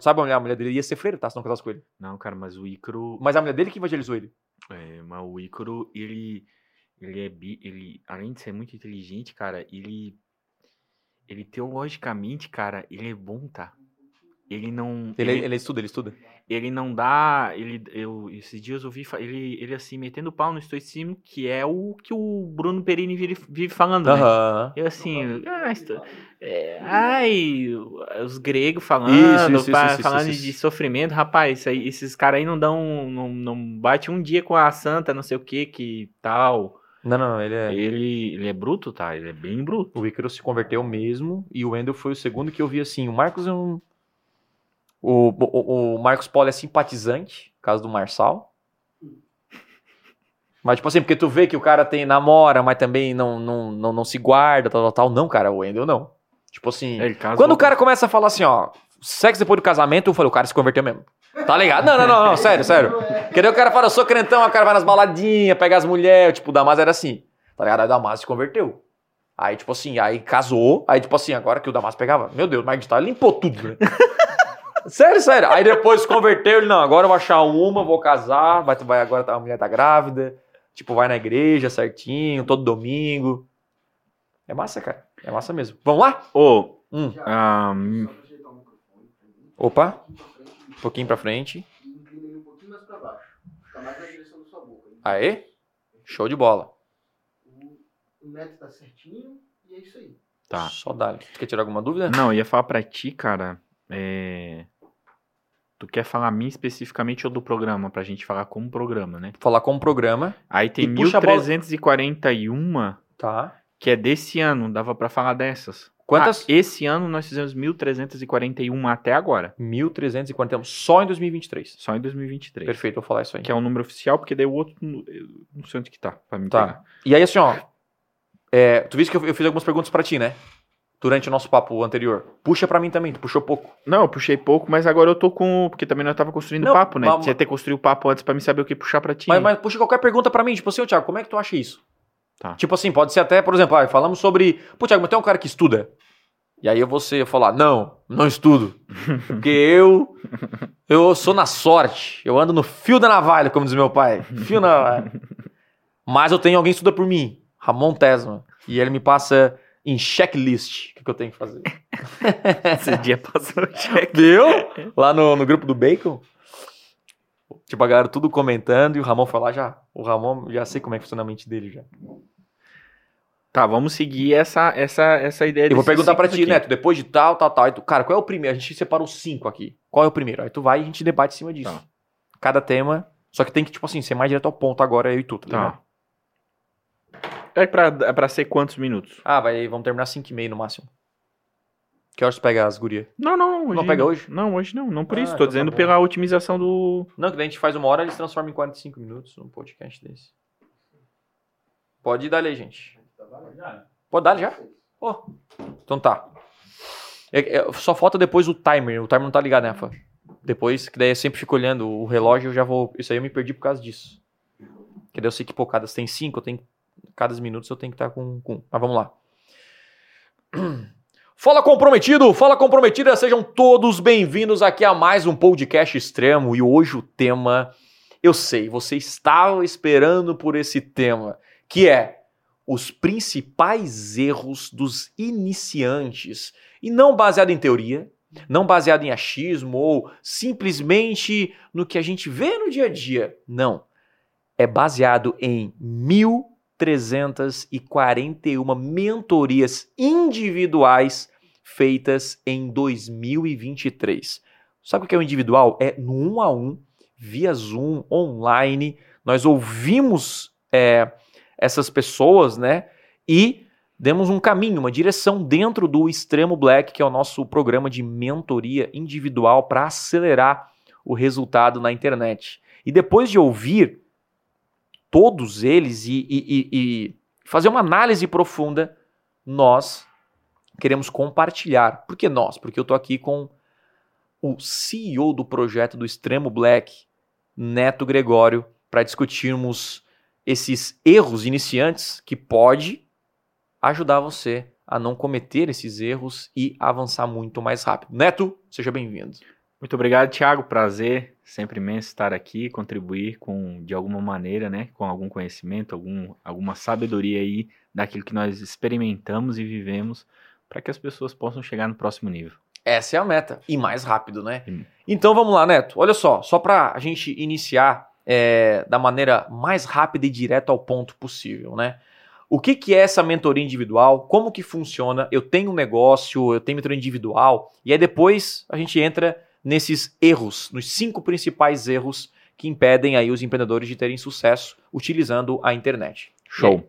Sabe a mulher, a mulher dele ia ser freira, tá? Se não casasse com ele. Não, cara, mas o Ícaro. Mas a mulher dele que evangelizou ele. É, mas o Ícaro, ele. Ele é. bi- Ele, além de ser muito inteligente, cara, ele. Ele teologicamente, cara, ele é bom, tá? Ele não. Ele, ele, ele estuda, ele estuda. ele não dá. Ele, eu, esses dias eu vi ele, ele assim, metendo pau no estoicismo, que é o que o Bruno Perini vive, vive falando, né? Aham. Eu assim, ah, esto- é, ai, os gregos falando, Isso, isso, pa- isso, falando de sofrimento, rapaz, aí- esses caras aí não dão, não, não bate um dia com a santa, não sei o que, que tal. Não, não, ele é. Ele, ele é bruto, tá? Ele é bem bruto. O Ícaro se converteu mesmo e o Wendel foi o segundo que eu vi assim. O Marcos é um. O, o, o Marcos Polo é simpatizante, caso do Marçal. Mas, tipo assim, porque tu vê que o cara tem namora, mas também não, não, não, não se guarda, tal, tal, tal. Não, cara, o Wendel não. Tipo assim. Quando o cara começa a falar assim, ó, sexo depois do casamento, eu falei, o cara se converteu mesmo. Tá ligado? Não, não, não, não, sério, sério. Porque daí o cara fala, eu sou crentão, o cara vai nas baladinhas, pega as mulheres, tipo, o Damas era assim. Tá ligado? Aí o Damas se converteu. Aí, tipo assim, aí casou, aí, tipo assim, agora que o Damas pegava, meu Deus, Mark Vital limpou tudo, né? Sério, sério. Aí depois se converteu, ele, não, agora eu vou achar uma, vou casar, vai, vai agora tá- a mulher tá grávida, tipo, vai na igreja certinho, todo domingo. É massa, cara. É massa mesmo. Vamos lá? Ô, Hum. ah, Opa, um pouquinho pra frente. E inclina ele um pouquinho mais pra baixo. Fica mais na direção da sua boca. Aê, show de bola. O, o neto tá certinho e é isso aí. tá. Só dá. Quer tirar alguma dúvida? Não, eu ia falar pra ti, cara, é... Tu quer falar a mim especificamente ou do programa, pra gente falar como programa, né? Falar como programa, Aí tem E puxa a bola- 1341 tá? que é desse ano, dava pra falar dessas. Quantas? Ah, esse ano nós fizemos 1341 até agora, 1340, só em 2023. só em 2023. Perfeito, vou falar isso aí. Que é um número oficial, porque daí o outro, eu não sei onde que tá, pra me Tá. pegar. E aí, assim, ó. é, tu viste que eu, eu fiz algumas perguntas pra ti, né? Durante o nosso papo anterior. Puxa pra mim também, tu puxou pouco. Não, eu puxei pouco, mas agora eu tô com... Porque também nós tava construindo Não, papo, né? mas- Você ia ter construído o papo antes pra me saber o que puxar pra ti. Mas, mas puxa qualquer pergunta pra mim. Tipo assim, ô Thiago, como é que tu acha isso? Tá. Tipo assim, pode ser até, por exemplo, ah, falamos sobre. Pô, Thiago, mas tem um cara que estuda. E aí ser, falar, não, não estudo. Porque eu. Eu sou na sorte. Eu ando no fio da navalha, como diz meu pai. Fio na navalha. Mas eu tenho alguém que estuda por mim. Ramon Tesma. E ele me passa em checklist o que, que eu tenho que fazer. Esse dia passou o cheque. Viu? Lá no, no grupo do Bacon. Tipo, a galera tudo comentando e o Ramon foi lá já. O Ramon, já sei como é que funciona a mente dele já. Tá, vamos seguir essa, essa, essa ideia Eu vou perguntar pra ti, aqui. Neto, depois de tal, tal, tal. Tu, cara, qual é o primeiro? A gente separou cinco aqui. Qual é o primeiro? Aí tu vai e a gente debate em cima disso. Tá. Cada tema. Só que tem que, tipo assim, ser mais direto ao ponto agora, eu e tu, tá ligado? Tá. É pra, é pra ser quantos minutos? Ah, vai, vamos terminar 5 e meio no máximo. Que horas tu pega as gurias? Não, não, hoje Não pega hoje? Não, hoje não, não por Ah, isso. então Tô tá dizendo bom. pela otimização do. Não, que daí a gente faz uma hora, eles transformam em 45 minutos um podcast desse. Pode dar ali, gente. Pode dar já? Pô. Então tá. É- é, só falta depois o timer. O timer não tá ligado, né, Fã? Depois, que daí eu sempre fico olhando o relógio, eu já vou. Isso aí eu me perdi por causa disso. Que daí eu sei que, pô, cada tem cinco, eu tenho. Cada minutos eu tenho que estar com, com. Mas vamos lá. Fala comprometido, fala comprometida, sejam todos bem-vindos aqui a mais um podcast extremo e hoje o tema, eu sei, você estava esperando por esse tema, que é os principais erros dos iniciantes e não baseado em teoria, não baseado em achismo ou simplesmente no que a gente vê no dia a dia. Não. É baseado em 1341 mentorias individuais feitas em 2023. Sabe o que é o individual? É no um a um, via Zoom, online. Nós ouvimos é, essas pessoas, né? E demos um caminho, uma direção dentro do Extremo Black, que é o nosso programa de mentoria individual para acelerar o resultado na internet. E depois de ouvir todos eles e, e- e- fazer uma análise profunda, nós queremos compartilhar. Por que nós? Porque eu tô aqui com o CEO do projeto do Extremo Black, Neto Gregório, para discutirmos esses erros iniciantes que pode ajudar você a não cometer esses erros e avançar muito mais rápido. Neto, seja bem-vindo. Muito obrigado, Thiago. Prazer, sempre imenso estar aqui, contribuir com, de alguma maneira, né, com algum conhecimento, algum, alguma sabedoria aí daquilo que nós experimentamos e vivemos, para que as pessoas possam chegar no próximo nível. Essa é a meta. E mais rápido, né? Sim. Então vamos lá, Neto. Olha só, só para a gente iniciar é, da maneira mais rápida e direta ao ponto possível, né? O que, que é essa mentoria individual? Como que funciona? Eu tenho um negócio, eu tenho mentoria individual, e aí depois a gente entra nesses erros, nos cinco principais erros que impedem aí os empreendedores de terem sucesso utilizando a internet. Show.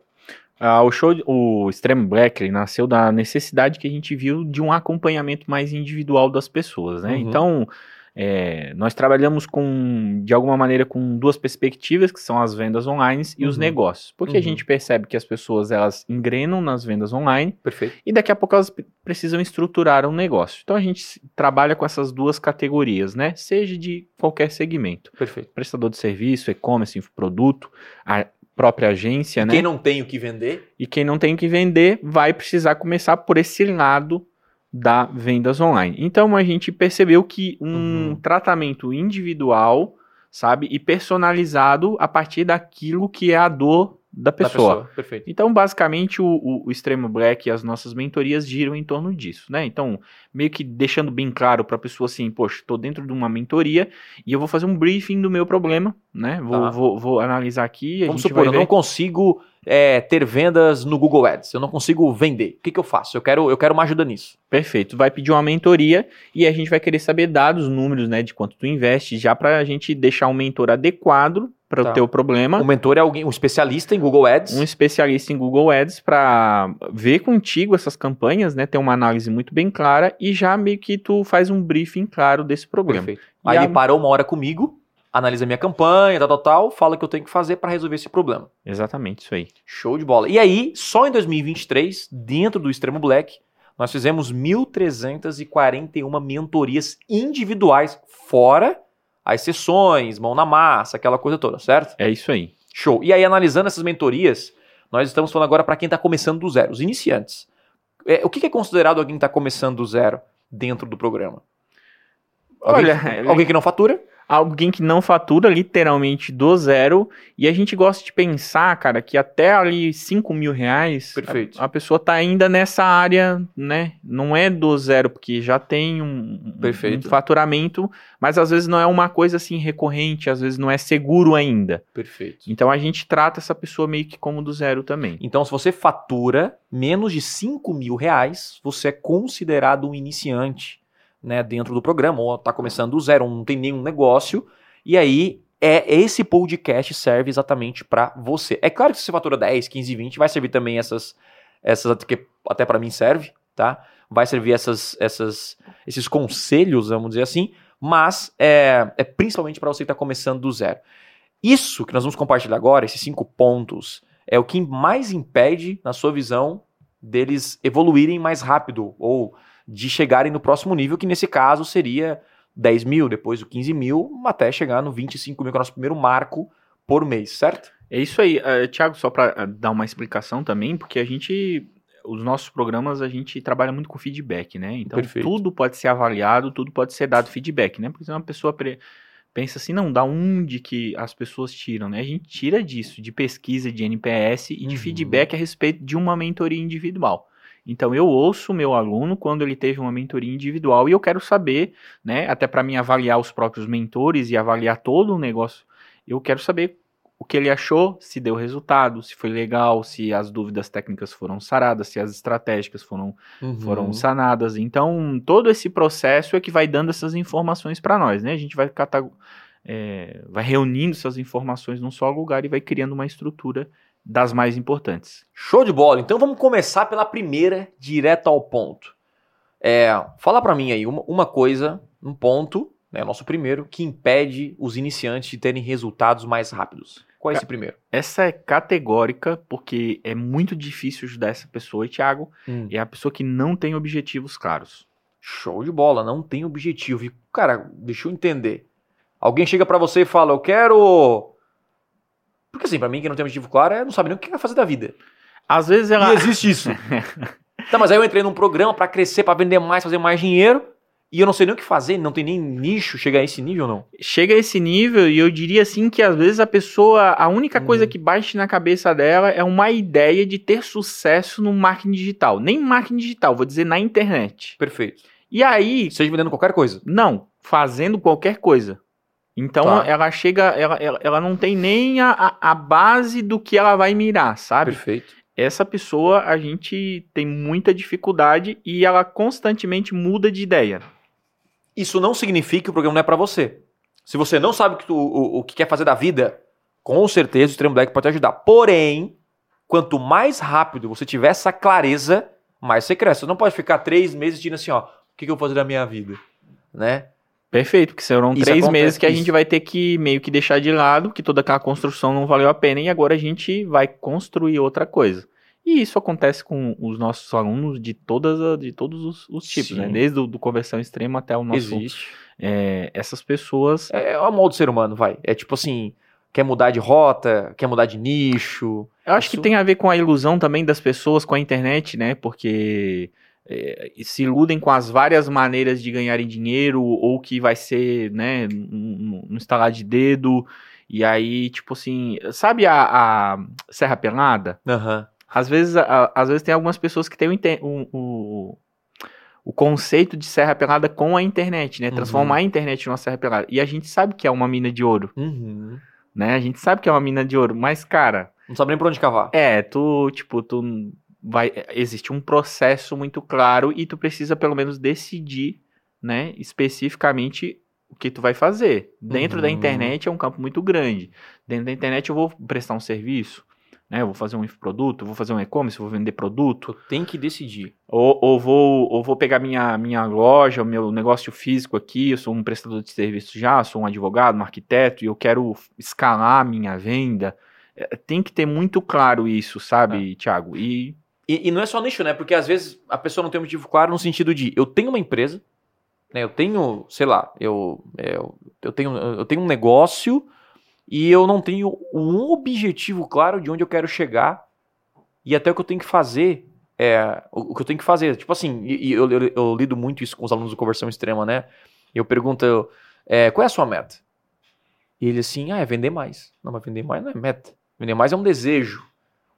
Ah, o show, o Extreme Black, ele nasceu da necessidade que a gente viu de um acompanhamento mais individual das pessoas, né? Uhum. Então, é, nós trabalhamos com, de alguma maneira, com duas perspectivas, que são as vendas online e os Uhum. negócios. Porque a Uhum. gente percebe que as pessoas, elas engrenam nas vendas online Perfeito. e daqui a pouco elas pre- precisam estruturar um negócio. Então, a gente trabalha com essas duas categorias, né? Seja de qualquer segmento. Perfeito. Prestador de serviço, e-commerce, infoproduto, a própria agência, né? Quem não tem o que vender, E quem não tem o que vender vai precisar começar por esse lado da vendas online. Então a gente percebeu que um Uhum. tratamento individual, sabe, e personalizado a partir daquilo que é a dor da da pessoa. pessoa. Perfeito. Então, basicamente, o, o, o Extremo Black e as nossas mentorias giram em torno disso, né? Então, meio que deixando bem claro para a pessoa assim, poxa, estou dentro de uma mentoria e eu vou fazer um briefing do meu problema, né? Vou, Tá. vou, vou analisar aqui. Vamos supor, eu não consigo é, ter vendas no Google Ads, eu não consigo vender. O que, que eu faço? Eu quero, eu quero uma ajuda nisso. Perfeito. Vai pedir uma mentoria e a gente vai querer saber dados, números, né, de quanto tu investe, já para a gente deixar um mentor adequado para Tá. o teu problema. O mentor é alguém, um especialista em Google Ads. Um especialista em Google Ads para ver contigo essas campanhas, né, ter uma análise muito bem clara e já meio que tu faz um briefing claro desse problema. Perfeito. Aí a- ele parou uma hora comigo, analisa minha campanha, tal, tal, tal, fala o que eu tenho que fazer para resolver esse problema. Exatamente isso aí. Show de bola. E aí, só em 2023, dentro do Extremo Black, nós fizemos 1.341 mentorias individuais, fora as sessões, mão na massa, aquela coisa toda, certo? É isso aí. Show. E aí, analisando essas mentorias, nós estamos falando agora para quem está começando do zero, os iniciantes. É, o que é considerado alguém que está começando do zero dentro do programa? Alguém, Olha, alguém que não fatura? Alguém que não fatura literalmente do zero. E a gente gosta de pensar, cara, que até ali 5 mil reais. A, a pessoa tá ainda nessa área, né? Não é do zero, porque já tem um, um faturamento, mas às vezes não é uma coisa assim recorrente, às vezes não é seguro ainda. Perfeito. Então a gente trata essa pessoa meio que como do zero também. Então, se você fatura menos de 5 mil reais, você é considerado um iniciante né, dentro do programa, ou está começando do zero, não tem nenhum negócio. E aí, é esse podcast serve exatamente para você. É claro que se você fatura 10, 15, 20, vai servir também essas, essas que até para mim serve, tá? Vai servir essas, essas, esses conselhos, vamos dizer assim, mas é, é principalmente para você que está começando do zero. Isso que nós vamos compartilhar agora, esses cinco pontos, é o que mais impede, na sua visão, deles evoluírem mais rápido ou de chegarem no próximo nível, que nesse caso seria 10 mil, depois o 15 mil, até chegar no 25 mil, que é o nosso primeiro marco por mês, certo? É isso aí, uh, Thiago, só para dar uma explicação também, porque a gente, os nossos programas, a gente trabalha muito com feedback, né? Então Perfeito. tudo pode ser avaliado, tudo pode ser dado feedback, né? Porque senão uma pessoa pensa assim, não, da onde que as pessoas tiram, né? A gente tira disso, de pesquisa de NPS e de Uhum. feedback a respeito de uma mentoria individual. Então eu ouço o meu aluno quando ele teve uma mentoria individual e eu quero saber, né, até para mim avaliar os próprios mentores e avaliar todo o negócio, eu quero saber o que ele achou, se deu resultado, se foi legal, se as dúvidas técnicas foram saradas, se as estratégicas foram, foram Uhum. sanadas. Então, todo esse processo é que vai dando essas informações para nós, né? A gente vai catar, é, vai reunindo essas informações num só lugar e vai criando uma estrutura das mais importantes. Show de bola. Então vamos começar pela primeira, direto ao ponto. É, fala pra mim aí uma, uma coisa, um ponto, né, nosso primeiro, que impede os iniciantes de terem resultados mais rápidos. Qual é esse primeiro? Essa é categórica porque é muito difícil ajudar essa pessoa, e Thiago, é a pessoa que não tem objetivos claros. Show de bola, não tem objetivo. E, cara, deixa eu entender. Alguém chega pra você e fala, eu quero. Porque assim, pra mim, quem não tem objetivo claro, é não sabe nem o que vai fazer da vida. Às vezes ela E existe isso. tá, mas aí eu entrei num programa pra crescer, pra vender mais, fazer mais dinheiro. e eu não sei nem o que fazer, não tem nem nicho, chegar a esse nível não? Chega a esse nível e eu diria assim que às vezes a pessoa, a única Uhum. coisa que bate na cabeça dela é uma ideia de ter sucesso no marketing digital. Nem marketing digital, vou dizer na internet. Perfeito. E aí, Seja vendendo qualquer coisa. não, fazendo qualquer coisa. Então Tá. ela chega, ela, ela, ela não tem nem a, a, base do que ela vai mirar, sabe? Perfeito. Essa pessoa a gente tem muita dificuldade e ela constantemente muda de ideia. Isso não significa que o programa não é pra você. Se você não sabe o o, o que quer fazer da vida, com certeza o Extreme Black pode te ajudar. Porém, quanto mais rápido você tiver essa clareza, mais você cresce. Você não pode ficar três meses dizendo assim, ó, o que, que eu vou fazer da minha vida? Né? Perfeito, porque serão Isso três acontece, meses que a isso. gente vai ter que meio que deixar de lado, que toda aquela construção não valeu a pena e agora a gente vai construir outra coisa. E isso acontece com os nossos alunos de, todas a- de todos os, os tipos, Sim. né? Desde o do conversão extrema até o nosso. Existe. é, essas pessoas. É, é o molde do ser humano, vai. É tipo assim, quer mudar de rota, quer mudar de nicho. Eu acho que Isso- tem a ver com a ilusão também das pessoas com a internet, né? Porque é, se iludem com as várias maneiras de ganharem dinheiro, ou que vai ser, né, no, no instalar de dedo. E aí, tipo assim, sabe a, a Serra Pelada? Aham. Às vezes, a- às vezes tem algumas pessoas que têm o, o, o, conceito de Serra Pelada com a internet, né? Uhum. Transformar a internet numa Serra Pelada. E a gente sabe que é uma mina de ouro, Uhum. né? A gente sabe que é uma mina de ouro, mas, cara, Não sabe nem por onde cavar. é, tu, tipo, tu vai. Existe um processo muito claro e tu precisa pelo menos decidir, né, especificamente o que tu vai fazer. Dentro da Uhum. internet é um campo muito grande. Dentro da internet eu vou prestar um serviço, né? Eu vou fazer um infoproduto, eu vou fazer um e-commerce, vou vender produto, tem que decidir. ou, ou vou, ou vou pegar minha, minha loja, o meu negócio físico aqui, eu sou um prestador de serviço já, sou um advogado, um arquiteto, e eu quero escalar a minha venda. É, Tem que ter muito claro isso, sabe, Thiago? E E, e não é só nicho, né? Porque às vezes a pessoa não tem um motivo claro no sentido de eu tenho uma empresa, né? Eu tenho, sei lá, eu, eu, eu, tenho, eu tenho um negócio e eu não tenho um objetivo claro de onde eu quero chegar e até o que eu tenho que fazer. É, o, o que eu tenho que fazer. Tipo assim, e, eu, eu, eu lido muito isso com os alunos do Conversão Extrema, né? Eu pergunto, é, qual é a sua meta? E ele assim, ah, é vender mais. Não, mas vender mais não é meta. Vender mais é um desejo.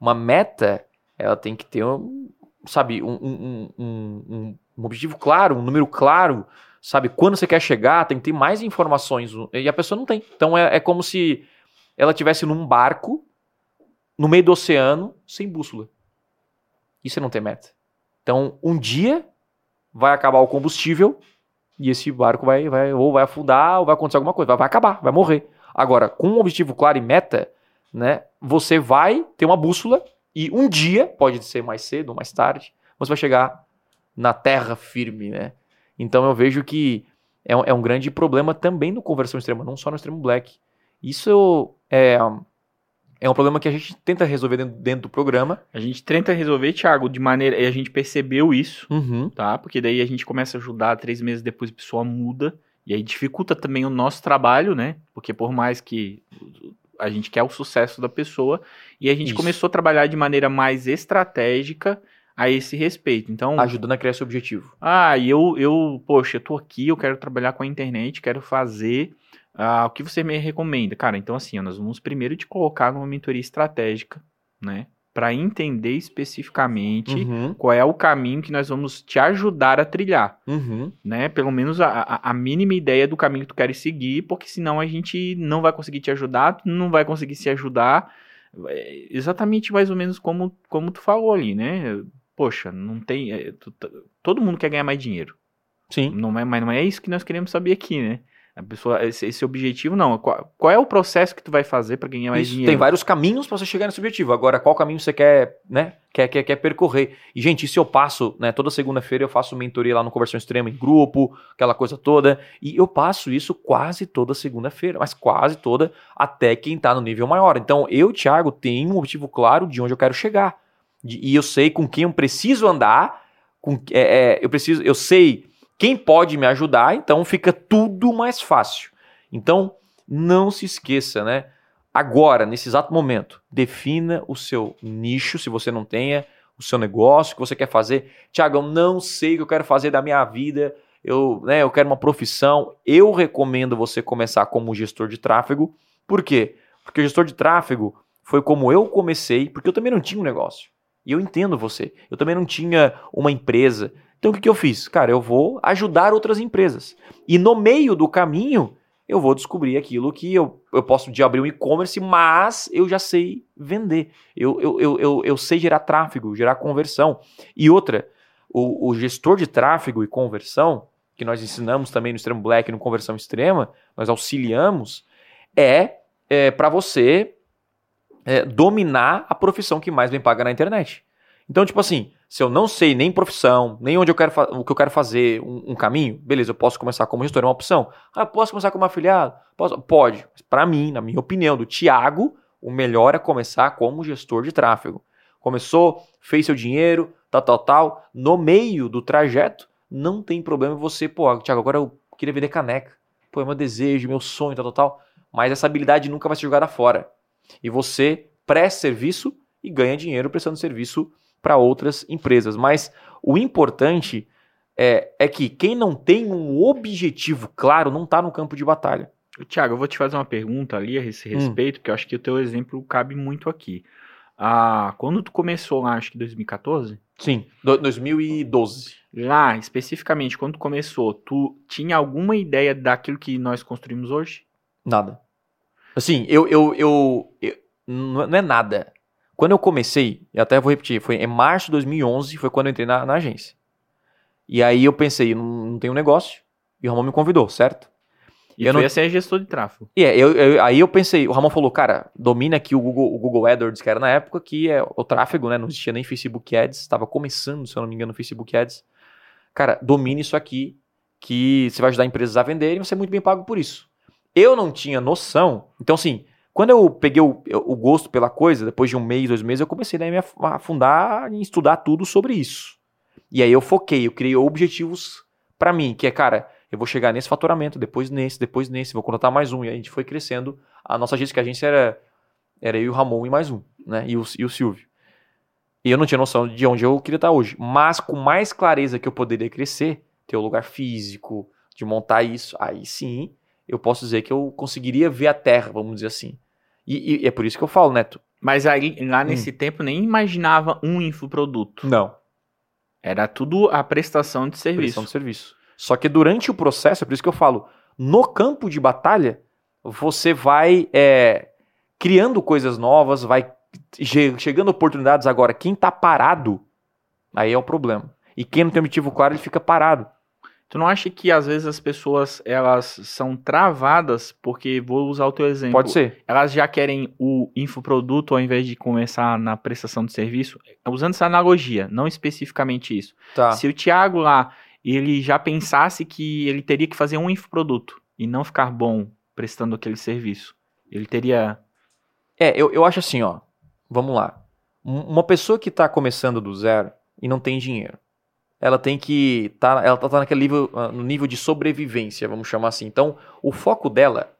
Uma meta ela tem que ter um, sabe, um, um, um, um- objetivo claro, um número claro, sabe, quando você quer chegar, tem que ter mais informações, e a pessoa não tem. Então é, é como se ela tivesse num barco, no meio do oceano, sem bússola. Isso é não ter meta. Então, um dia vai acabar o combustível e esse barco vai, vai ou vai afundar ou vai acontecer alguma coisa, vai, vai acabar, vai morrer. Agora, com um objetivo claro e meta, né, você vai ter uma bússola e um dia, pode ser mais cedo ou mais tarde, você vai chegar na terra firme, né? Então eu vejo que é um, é um grande problema também no conversão extrema, não só no extremo black. Isso é, é um problema que a gente tenta resolver dentro, dentro do programa. a gente tenta resolver, Thiago, de maneira. E a gente percebeu isso, Uhum. tá? Porque daí a gente começa a ajudar, três meses depois a pessoa muda. E aí dificulta também o nosso trabalho, né? Porque por mais que a gente quer o sucesso da pessoa, e a gente Isso. começou a trabalhar de maneira mais estratégica a esse respeito. Então, Ajudando a criar esse objetivo. ah, e eu, eu, poxa, eu tô aqui, eu quero trabalhar com a internet, quero fazer. ah, o que você me recomenda? Cara, então assim, nós vamos primeiro te colocar numa mentoria estratégica, né? Pra entender especificamente Uhum. qual é o caminho que nós vamos te ajudar a trilhar, Uhum. né? Pelo menos a, a, a mínima ideia do caminho que tu queres seguir, porque senão a gente não vai conseguir te ajudar, tu não vai conseguir se ajudar. É exatamente mais ou menos como, como tu falou ali, né? Poxa, não tem. é, tu todo mundo quer ganhar mais dinheiro. Sim. Não é, mas não é isso que nós queremos saber aqui, né? A pessoa, esse, esse objetivo, não. Qual, qual é o processo que tu vai fazer para ganhar mais Isso, dinheiro? tem vários caminhos para você chegar nesse objetivo. Agora, qual caminho você quer, né? Quer, quer, quer percorrer? E, gente, isso eu passo, né? Toda segunda-feira eu faço mentoria lá no Conversão Extrema em grupo, aquela coisa toda. E eu passo isso quase toda segunda-feira, mas quase toda, até quem tá no nível maior. Então, eu, Thiago, tenho um objetivo claro de onde eu quero chegar. De- e eu sei com quem eu preciso andar, com, é, é, eu preciso, eu sei quem pode me ajudar, então fica tudo mais fácil. Então, não se esqueça, né? Agora, nesse exato momento, defina o seu nicho, se você não tenha, o seu negócio que você quer fazer. Tiago, eu não sei o que eu quero fazer da minha vida, eu, né, eu quero uma profissão. Eu recomendo você começar como gestor de tráfego. Por quê? Porque o gestor de tráfego foi como eu comecei, porque eu também não tinha um negócio. E eu entendo você. Eu também não tinha uma empresa. Então o que, que eu fiz? Cara, eu vou ajudar outras empresas. E no meio do caminho, eu vou descobrir aquilo que eu, eu posso de abrir um e-commerce, mas eu já sei vender. Eu, eu, eu, eu, eu sei gerar tráfego, gerar conversão. E outra, o, o gestor de tráfego e conversão, que nós ensinamos também no Extremo Black, no Conversão Extrema, nós auxiliamos, é, é para você é, dominar a profissão que mais bem paga na internet. Então, tipo assim, se eu não sei nem profissão, nem onde eu quero o que eu quero fazer, um, um, caminho, beleza, eu posso começar como gestor, é uma opção. Ah, posso começar como afiliado? Posso? Pode. Para mim, na minha opinião, do Thiago, o melhor é começar como gestor de tráfego. Começou, fez seu dinheiro, tal, tal, tal. No meio do trajeto, não tem problema você, pô, Thiago, agora eu queria vender caneca. Pô, é meu desejo, meu sonho, tal, tal, tal. Mas essa habilidade nunca vai ser jogada fora. E você presta serviço e ganha dinheiro prestando serviço para outras empresas. Mas o importante é, é que quem não tem um objetivo claro não está no campo de batalha. Tiago, eu vou te fazer uma pergunta ali a esse hum. respeito, hum. porque eu acho que o teu exemplo cabe muito aqui. Ah, quando tu começou lá, acho que 2014? Sim, 2012. Lá, especificamente, quando tu começou, tu tinha alguma ideia daquilo que nós construímos hoje? Nada. Assim, eu, eu, eu, eu não é nada. Quando eu comecei, e até vou repetir, foi em março de 2011, foi quando eu entrei na, na agência. E aí eu pensei, não, não um negócio, e o Ramon me convidou, certo? E eu não... ser gestor de tráfego. E yeah, eu, eu, aí eu pensei, o Ramon falou, cara, domina aqui o Google, o Google AdWords, que era na época que é o tráfego, né? Não existia nem Facebook Ads, estava começando, se eu não me engano, o Facebook Ads. Cara, domine isso aqui, que você vai ajudar empresas a venderem e você é muito bem pago por isso. Eu não tinha noção, então assim, quando eu peguei o, o, gosto pela coisa, depois de um mês, dois meses, eu comecei a me afundar em estudar tudo sobre isso. E aí eu foquei, eu criei objetivos para mim, que é, cara, eu vou chegar nesse faturamento, depois nesse, depois nesse, vou contratar mais um. E a gente foi crescendo. A nossa agência, que a agência era, era eu e o Ramon e mais um, né? E o, e o Silvio. E eu não tinha noção de onde eu queria estar hoje. Mas com mais clareza que eu poderia crescer, ter o um lugar físico, de montar isso, aí sim eu posso dizer que eu conseguiria ver a Terra, vamos dizer assim. E, e, é por isso que eu falo, Neto. Mas aí, lá nesse hum. tempo, nem imaginava um infoproduto. Não. Era tudo a prestação de serviço. Prestação de serviço. Só que durante o processo, é por isso que eu falo, no campo de batalha, você vai é, criando coisas novas, vai chegando oportunidades. Agora, quem está parado, aí é o problema. E quem não tem objetivo claro, ele fica parado. Tu não acha que às vezes as pessoas elas são travadas porque vou usar o teu exemplo. Pode ser. Elas já querem o infoproduto ao invés de começar na prestação de serviço, usando essa analogia, não especificamente isso. Tá. Se o Thiago lá ele já pensasse que ele teria que fazer um infoproduto e não ficar bom prestando aquele serviço, ele teria É, eu, eu acho assim, ó. Vamos lá. Uma pessoa que está começando do zero e não tem dinheiro ela tem que tá, ela tá, tá naquele nível, ah, no nível de sobrevivência, vamos chamar assim. Então, o foco dela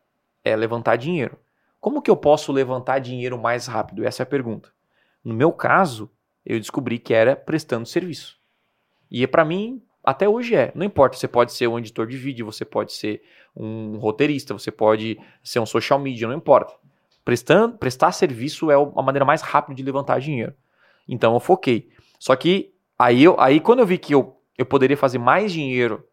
é levantar dinheiro. Como que eu posso levantar dinheiro mais rápido? Essa é a pergunta. No meu caso, eu descobri que era prestando serviço. E para mim, até hoje é. Não importa, você pode ser um editor de vídeo, você pode ser um roteirista, você pode ser um social media, não importa. Prestando, prestar serviço é a maneira mais rápida de levantar dinheiro. Então eu foquei. Só que Aí, eu, aí quando eu vi que eu, eu poderia fazer mais dinheiro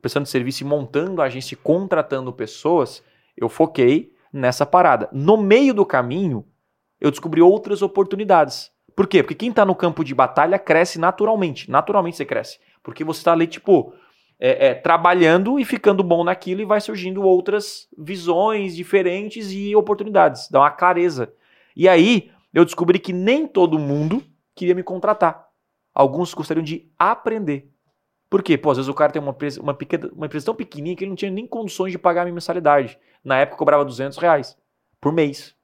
prestando serviço e montando agência e contratando pessoas, eu foquei nessa parada. No meio do caminho, eu descobri outras oportunidades. Por quê? Porque quem está no campo de batalha cresce naturalmente. Naturalmente você cresce. Porque você está ali, tipo, é, é, trabalhando e ficando bom naquilo e vai surgindo outras visões diferentes e oportunidades. Dá uma clareza. E aí, eu descobri que nem todo mundo queria me contratar alguns gostariam de aprender. Por quê? Pô, às vezes o cara tem uma empresa, uma, pequena, uma empresa tão pequenininha que ele não tinha nem condições de pagar a minha mensalidade. Na época eu cobrava 200 reais por mês.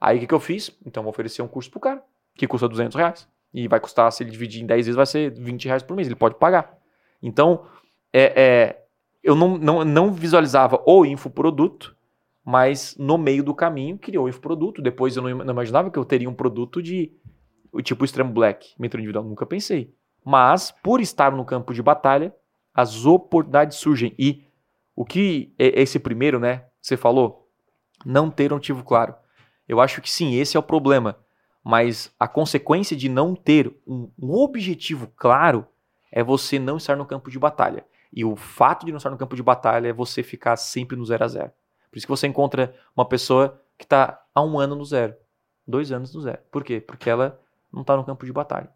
Aí o que, que eu fiz? Então eu vou oferecer um curso pro cara, que custa 200 reais. E vai custar, se ele dividir em 10 vezes, vai ser 20 reais por mês. Ele pode pagar. Então, é, é, eu não, não, não visualizava o infoproduto, mas no meio do caminho criou o infoproduto. Depois eu não, não imaginava que eu teria um produto de o tipo extremo black, mentor individual, nunca pensei. Mas, por estar no campo de batalha, as oportunidades surgem. E o que é esse primeiro, né? Você falou, não ter um motivo claro. Eu acho que sim, esse é o problema. Mas a consequência de não ter um, um objetivo claro é você não estar no campo de batalha. E o fato de não estar no campo de batalha é você ficar sempre no zero a zero. Por isso que você encontra uma pessoa que está há um ano no zero, dois anos no zero. Por quê? Porque ela não está no campo de batalha.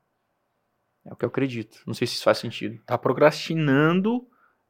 É o que eu acredito. Não sei se isso faz sentido. Tá procrastinando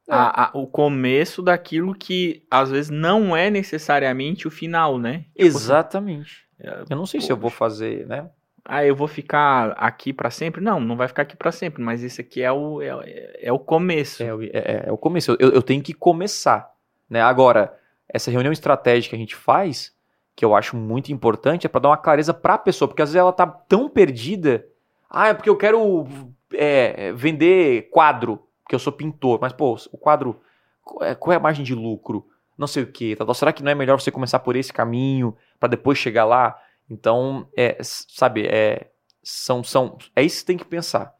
É. a- a- o começo daquilo que às vezes não é necessariamente o final, né? Exatamente. É, Eu não sei se eu vou fazer, né? Ah, eu vou ficar aqui pra sempre? Não, não vai ficar aqui pra sempre, mas esse aqui é o, é, é o começo. É, o- é- é o começo. Eu, eu tenho que começar. Né? Agora, essa reunião estratégica que a gente faz, que eu acho muito importante, é para dar uma clareza para a pessoa, porque às vezes ela tá tão perdida. Ah, é porque eu quero é, vender quadro, porque eu sou pintor. Mas, pô, o quadro, qual é, qual é a margem de lucro? Não sei o quê. Tá, será que não é melhor você começar por esse caminho para depois chegar lá? Então, é, sabe, é, são, são, é isso que tem que pensar.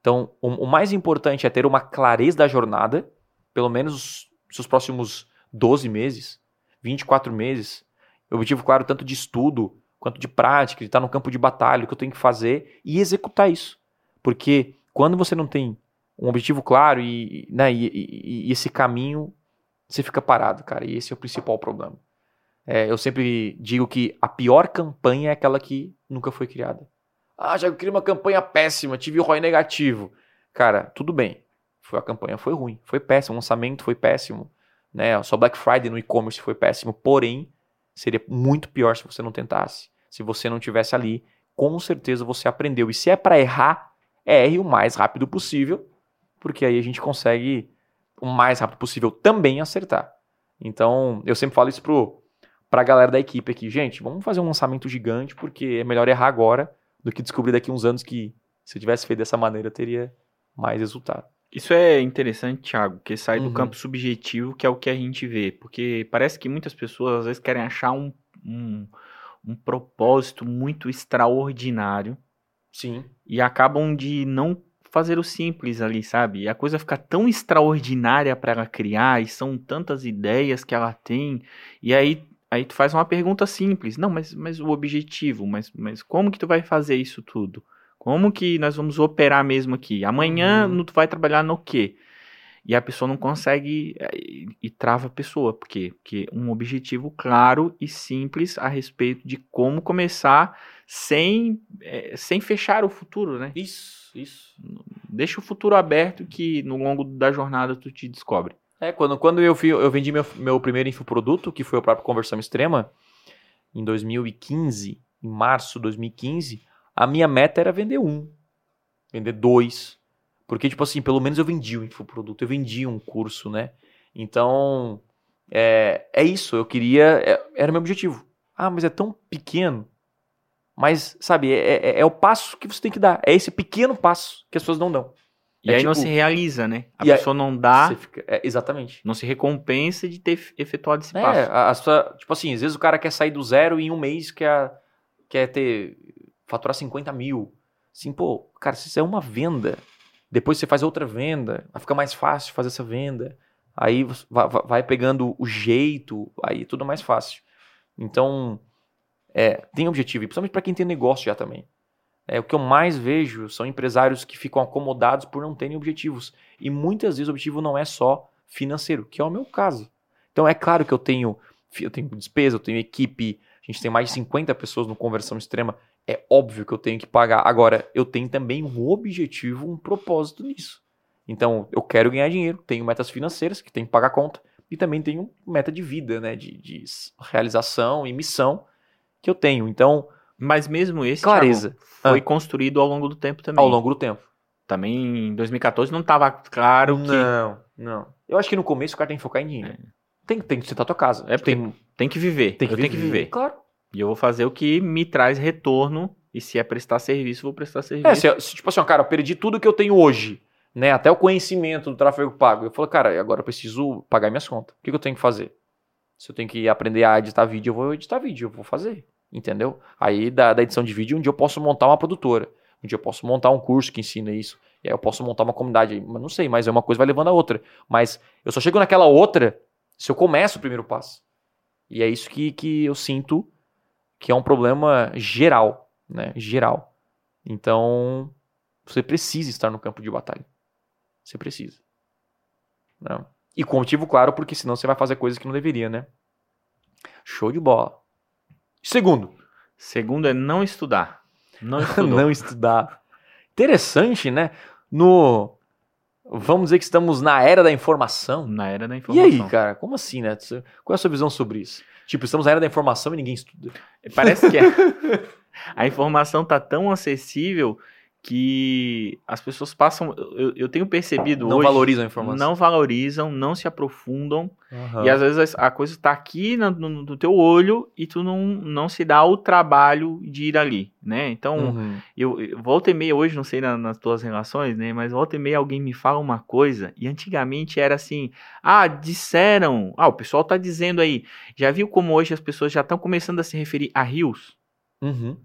Então, o, o mais importante é ter uma clareza da jornada, pelo menos os seus próximos 12 meses, 24 meses. Objetivo claro tanto de estudo quanto de prática, de estar no campo de batalha, o que eu tenho que fazer e executar isso. Porque quando você não tem um objetivo claro e, né, e, e- e esse caminho, você fica parado, cara. E esse é o principal problema. É, eu sempre digo que a pior campanha é aquela que nunca foi criada. Ah, já criei uma campanha péssima, tive ROI negativo. Cara, tudo bem. Foi, a campanha foi ruim, foi péssimo, o lançamento foi péssimo. Né? Só Black Friday no e-commerce foi péssimo. Porém, seria muito pior se você não tentasse. Se você não tivesse ali, com certeza você aprendeu. E se é para errar, erre o mais rápido possível, porque aí a gente consegue o mais rápido possível também acertar. Então, eu sempre falo isso pro, pra galera da equipe aqui. Gente, vamos fazer um lançamento gigante, porque é melhor errar agora do que descobrir daqui uns anos que se eu tivesse feito dessa maneira, eu teria mais resultado. Isso é interessante, Thiago, que sai do Uhum. campo subjetivo, que é o que a gente vê. Porque parece que muitas pessoas às vezes querem achar um, um, um propósito muito extraordinário Sim. e acabam de não fazer o simples ali, sabe? E a coisa fica tão extraordinária para ela criar e são tantas ideias que ela tem. E aí, aí tu faz uma pergunta simples. Não, mas, mas o objetivo, mas, mas como que tu vai fazer isso tudo? Como que nós vamos operar mesmo aqui? Amanhã Uhum. tu vai trabalhar no quê? E a pessoa não consegue eh, e, e trava a pessoa. Por quê? Porque um objetivo claro e simples a respeito de como começar sem, eh, sem fechar o futuro, né? Isso, isso. Deixa o futuro aberto que no longo da jornada tu te descobre. É, quando, quando eu, vi- eu vendi meu, meu primeiro infoproduto, que foi o próprio Conversão Extrema, em 2015, em março de 2015, a minha meta era vender um, vender dois. Porque, tipo assim, pelo menos eu vendi o infoproduto, eu vendi um curso, né? Então, é, é isso, eu queria, é- era o meu objetivo. Ah, mas é tão pequeno. Mas, sabe, é, é- é o passo que você tem que dar. É esse pequeno passo que as pessoas não dão. E É aí não tipo- se realiza, né? A E aí- pessoa não dá, fica- é, exatamente. não se recompensa de ter efetuado esse É, passo. a- as pessoas- tipo assim, às vezes o cara quer sair do zero e em um mês quer, quer ter, faturar 50 mil. Assim, pô, cara, se isso é uma venda, depois você faz outra venda, vai ficar mais fácil fazer essa venda. Aí vai, vai- pegando o jeito, aí tudo mais fácil. Então, é, tem objetivo, e principalmente para quem tem negócio já também. É, o que eu mais vejo são empresários que ficam acomodados por não terem objetivos. E muitas vezes o objetivo não é só financeiro, que é o meu caso. Então é claro que eu tenho, eu tenho despesa, eu tenho equipe, a gente tem mais de 50 pessoas no conversão extrema. É óbvio que eu tenho que pagar. Agora, eu tenho também um objetivo, um propósito nisso. Então, eu quero ganhar dinheiro, tenho metas financeiras que tenho que pagar conta, e também tenho meta de vida, né? De, de realização e missão que eu tenho. Então, Mas mesmo esse Clareza. Thiago, foi Ah. construído ao longo do tempo também. ao longo do tempo. Também em 2014 não estava claro que Não, não. Eu acho que no começo o cara tem que focar em dinheiro. Tem, tem que sentar a tua casa. É tem, tem que viver. tem que eu tenho que viver. Claro. E eu vou fazer o que me traz retorno. E se é prestar serviço, vou prestar serviço. É, se, se, tipo assim, ó, cara, eu perdi tudo que eu tenho hoje, né? Até o conhecimento do tráfego pago. Eu falo, cara, agora eu preciso pagar minhas contas. O que, que eu tenho que fazer? Se eu tenho que aprender a editar vídeo, eu vou editar vídeo, eu vou fazer. Entendeu? Aí da, da edição de vídeo, um dia eu posso montar uma produtora. Um dia eu posso montar um curso que ensina isso. E aí eu posso montar uma comunidade, mas não sei, mas é uma coisa vai levando a outra. Mas eu só chego naquela outra se eu começo o primeiro passo. E é isso que, que eu sinto que é um problema geral, né? Geral. Então, você precisa estar no campo de batalha. Você precisa. Não. E com motivo claro, porque senão você vai fazer coisas que não deveria, né? Show de bola. Segundo. Segundo é não estudar. Não não estudar. Interessante, né? No. Vamos dizer que estamos na era da informação. Na era da E informação. aí, cara? Como assim, né? Qual é a sua visão sobre isso? Tipo, estamos na era da informação e ninguém estuda. Parece que é. a informação tá tão acessível que as pessoas passam. Eu, eu tenho percebido Não hoje. valorizam a informação. Não valorizam, não se aprofundam. Aham. E às vezes a coisa tá aqui no, no, no teu olho e tu não, não se dá o trabalho de ir ali, né? Então, Uhum. eu, eu volta e meia hoje, não sei na- nas tuas relações, né? Mas volta e meia alguém me fala uma coisa e antigamente era assim: ah, disseram, ah, o pessoal tá dizendo aí. Já viu como hoje as pessoas já estão começando a se referir a rios? Uhum.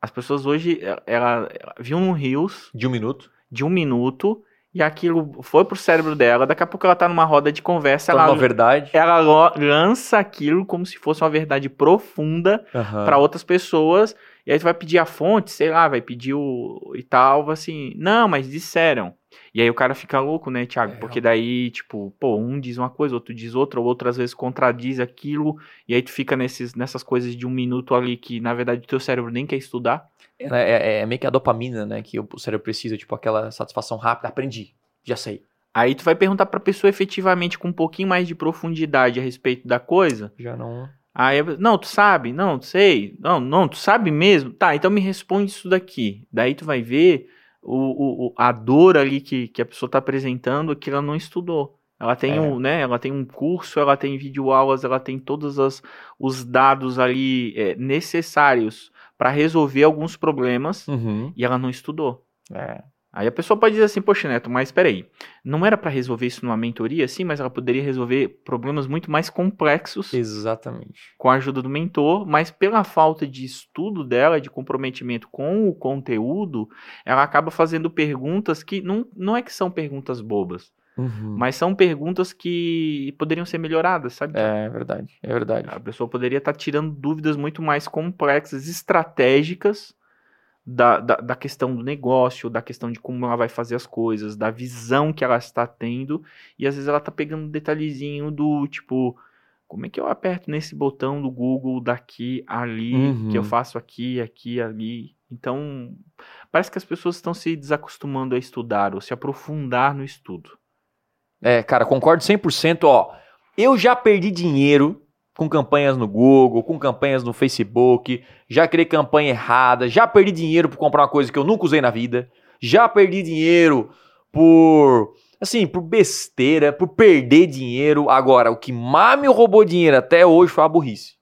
As pessoas hoje, ela, ela viu um rios De um minuto. de um minuto e aquilo foi pro cérebro dela. Daqui a pouco ela tá numa roda de conversa, Torna ela, uma verdade. ela lança aquilo como se fosse uma verdade profunda Aham. para outras pessoas. E aí tu vai pedir a fonte, sei lá, vai pedir o e tal, assim, não, mas disseram. E aí o cara fica louco, né, Thiago? É. Porque daí, tipo, pô, um diz uma coisa, outro diz outra, ou outras vezes contradiz aquilo, e aí tu fica nesses, nessas coisas de um minuto ali que, na verdade, o teu cérebro nem quer estudar. É, é- é meio que a dopamina, né? Que o cérebro precisa, tipo, aquela satisfação rápida. Aprendi. Já sei. Aí tu vai perguntar pra pessoa efetivamente com um pouquinho mais de profundidade a respeito da coisa. Já não. Aí, não, tu sabe? Não, tu sei. Não, não, tu sabe mesmo? Tá, então me responde isso daqui. Daí tu vai ver o, o- a dor ali que, que a pessoa tá apresentando que ela não estudou. Ela tem, É. um, né, ela tem um curso, ela tem videoaulas, ela tem todos as, os dados ali é, necessários para resolver alguns problemas Uhum. e ela não estudou. É. Aí a pessoa pode dizer assim, poxa, Neto, mas peraí, não era para resolver isso numa mentoria, sim, mas ela poderia resolver problemas muito mais complexos Exatamente. com a ajuda do mentor, mas pela falta de estudo dela, de comprometimento com o conteúdo, ela acaba fazendo perguntas que não, não é que são perguntas bobas, Uhum. mas são perguntas que poderiam ser melhoradas, sabe? É verdade. É verdade. A pessoa poderia estar tirando dúvidas muito mais complexas, estratégicas da, da, da questão do negócio, da questão de como ela vai fazer as coisas, da visão que ela está tendo, e às vezes ela tá pegando um detalhezinho do tipo, como é que eu aperto nesse botão do Google daqui, ali, Uhum. que eu faço aqui, aqui, ali. Então, parece que as pessoas estão se desacostumando a estudar ou se aprofundar no estudo. É, cara, concordo 100%. Ó, eu já perdi dinheiro com campanhas no Google, com campanhas no Facebook, já criei campanha errada, já perdi dinheiro por comprar uma coisa que eu nunca usei na vida, já perdi dinheiro por, assim, por besteira, por perder dinheiro. Agora, o que mais me roubou dinheiro até hoje foi a burrice.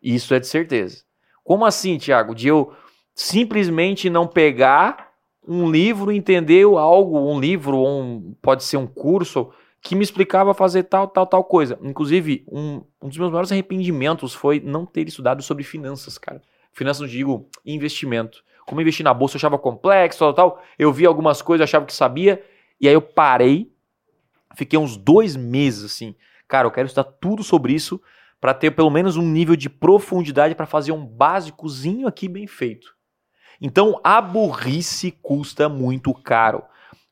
Isso é de certeza. Como assim, Thiago? De eu simplesmente não pegar um livro, entender algo, um livro, um, pode ser um curso, que me explicava fazer tal, tal, tal coisa. Inclusive, um, um dos meus maiores arrependimentos foi não ter estudado sobre finanças, cara. Finanças, não digo investimento. Como investir na bolsa eu achava complexo, tal, tal. Eu vi algumas coisas, achava que sabia, e aí eu parei, fiquei uns dois meses assim. Cara, eu quero estudar tudo sobre isso para ter pelo menos um nível de profundidade para fazer um básicozinho aqui bem feito. Então, a burrice custa muito caro.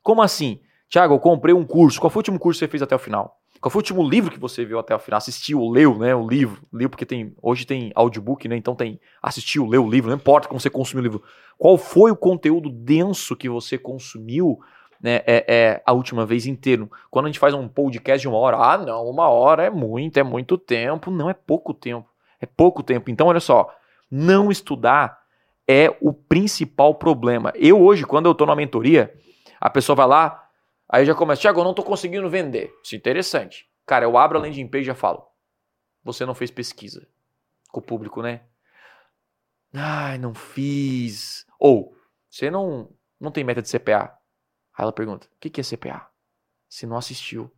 Como assim? Tiago, eu comprei um curso. Qual foi o último curso que você fez até o final? Qual foi o último livro que você viu até o final? Assistiu, leu, né? O livro. Leu porque tem. Hoje tem audiobook, né? Então tem. Assistiu, leu o livro, não importa como você consumiu o livro. Qual foi o conteúdo denso que você consumiu né, é, é, a última vez inteiro? Quando a gente faz um podcast de uma hora, ah, não, uma hora é muito, é muito tempo. Não, é pouco tempo. É pouco tempo. Então, olha só, não estudar é o principal problema. Eu hoje, quando eu tô na mentoria, a pessoa vai lá, aí já começa, Tiago, eu não tô conseguindo vender. Isso é interessante. Cara, eu abro a landing page e já falo, você não fez pesquisa com o público, né? Ai, não fiz. Ou, você não, não tem meta de CPA. Aí ela pergunta, o que, que é CPA? Você não assistiu.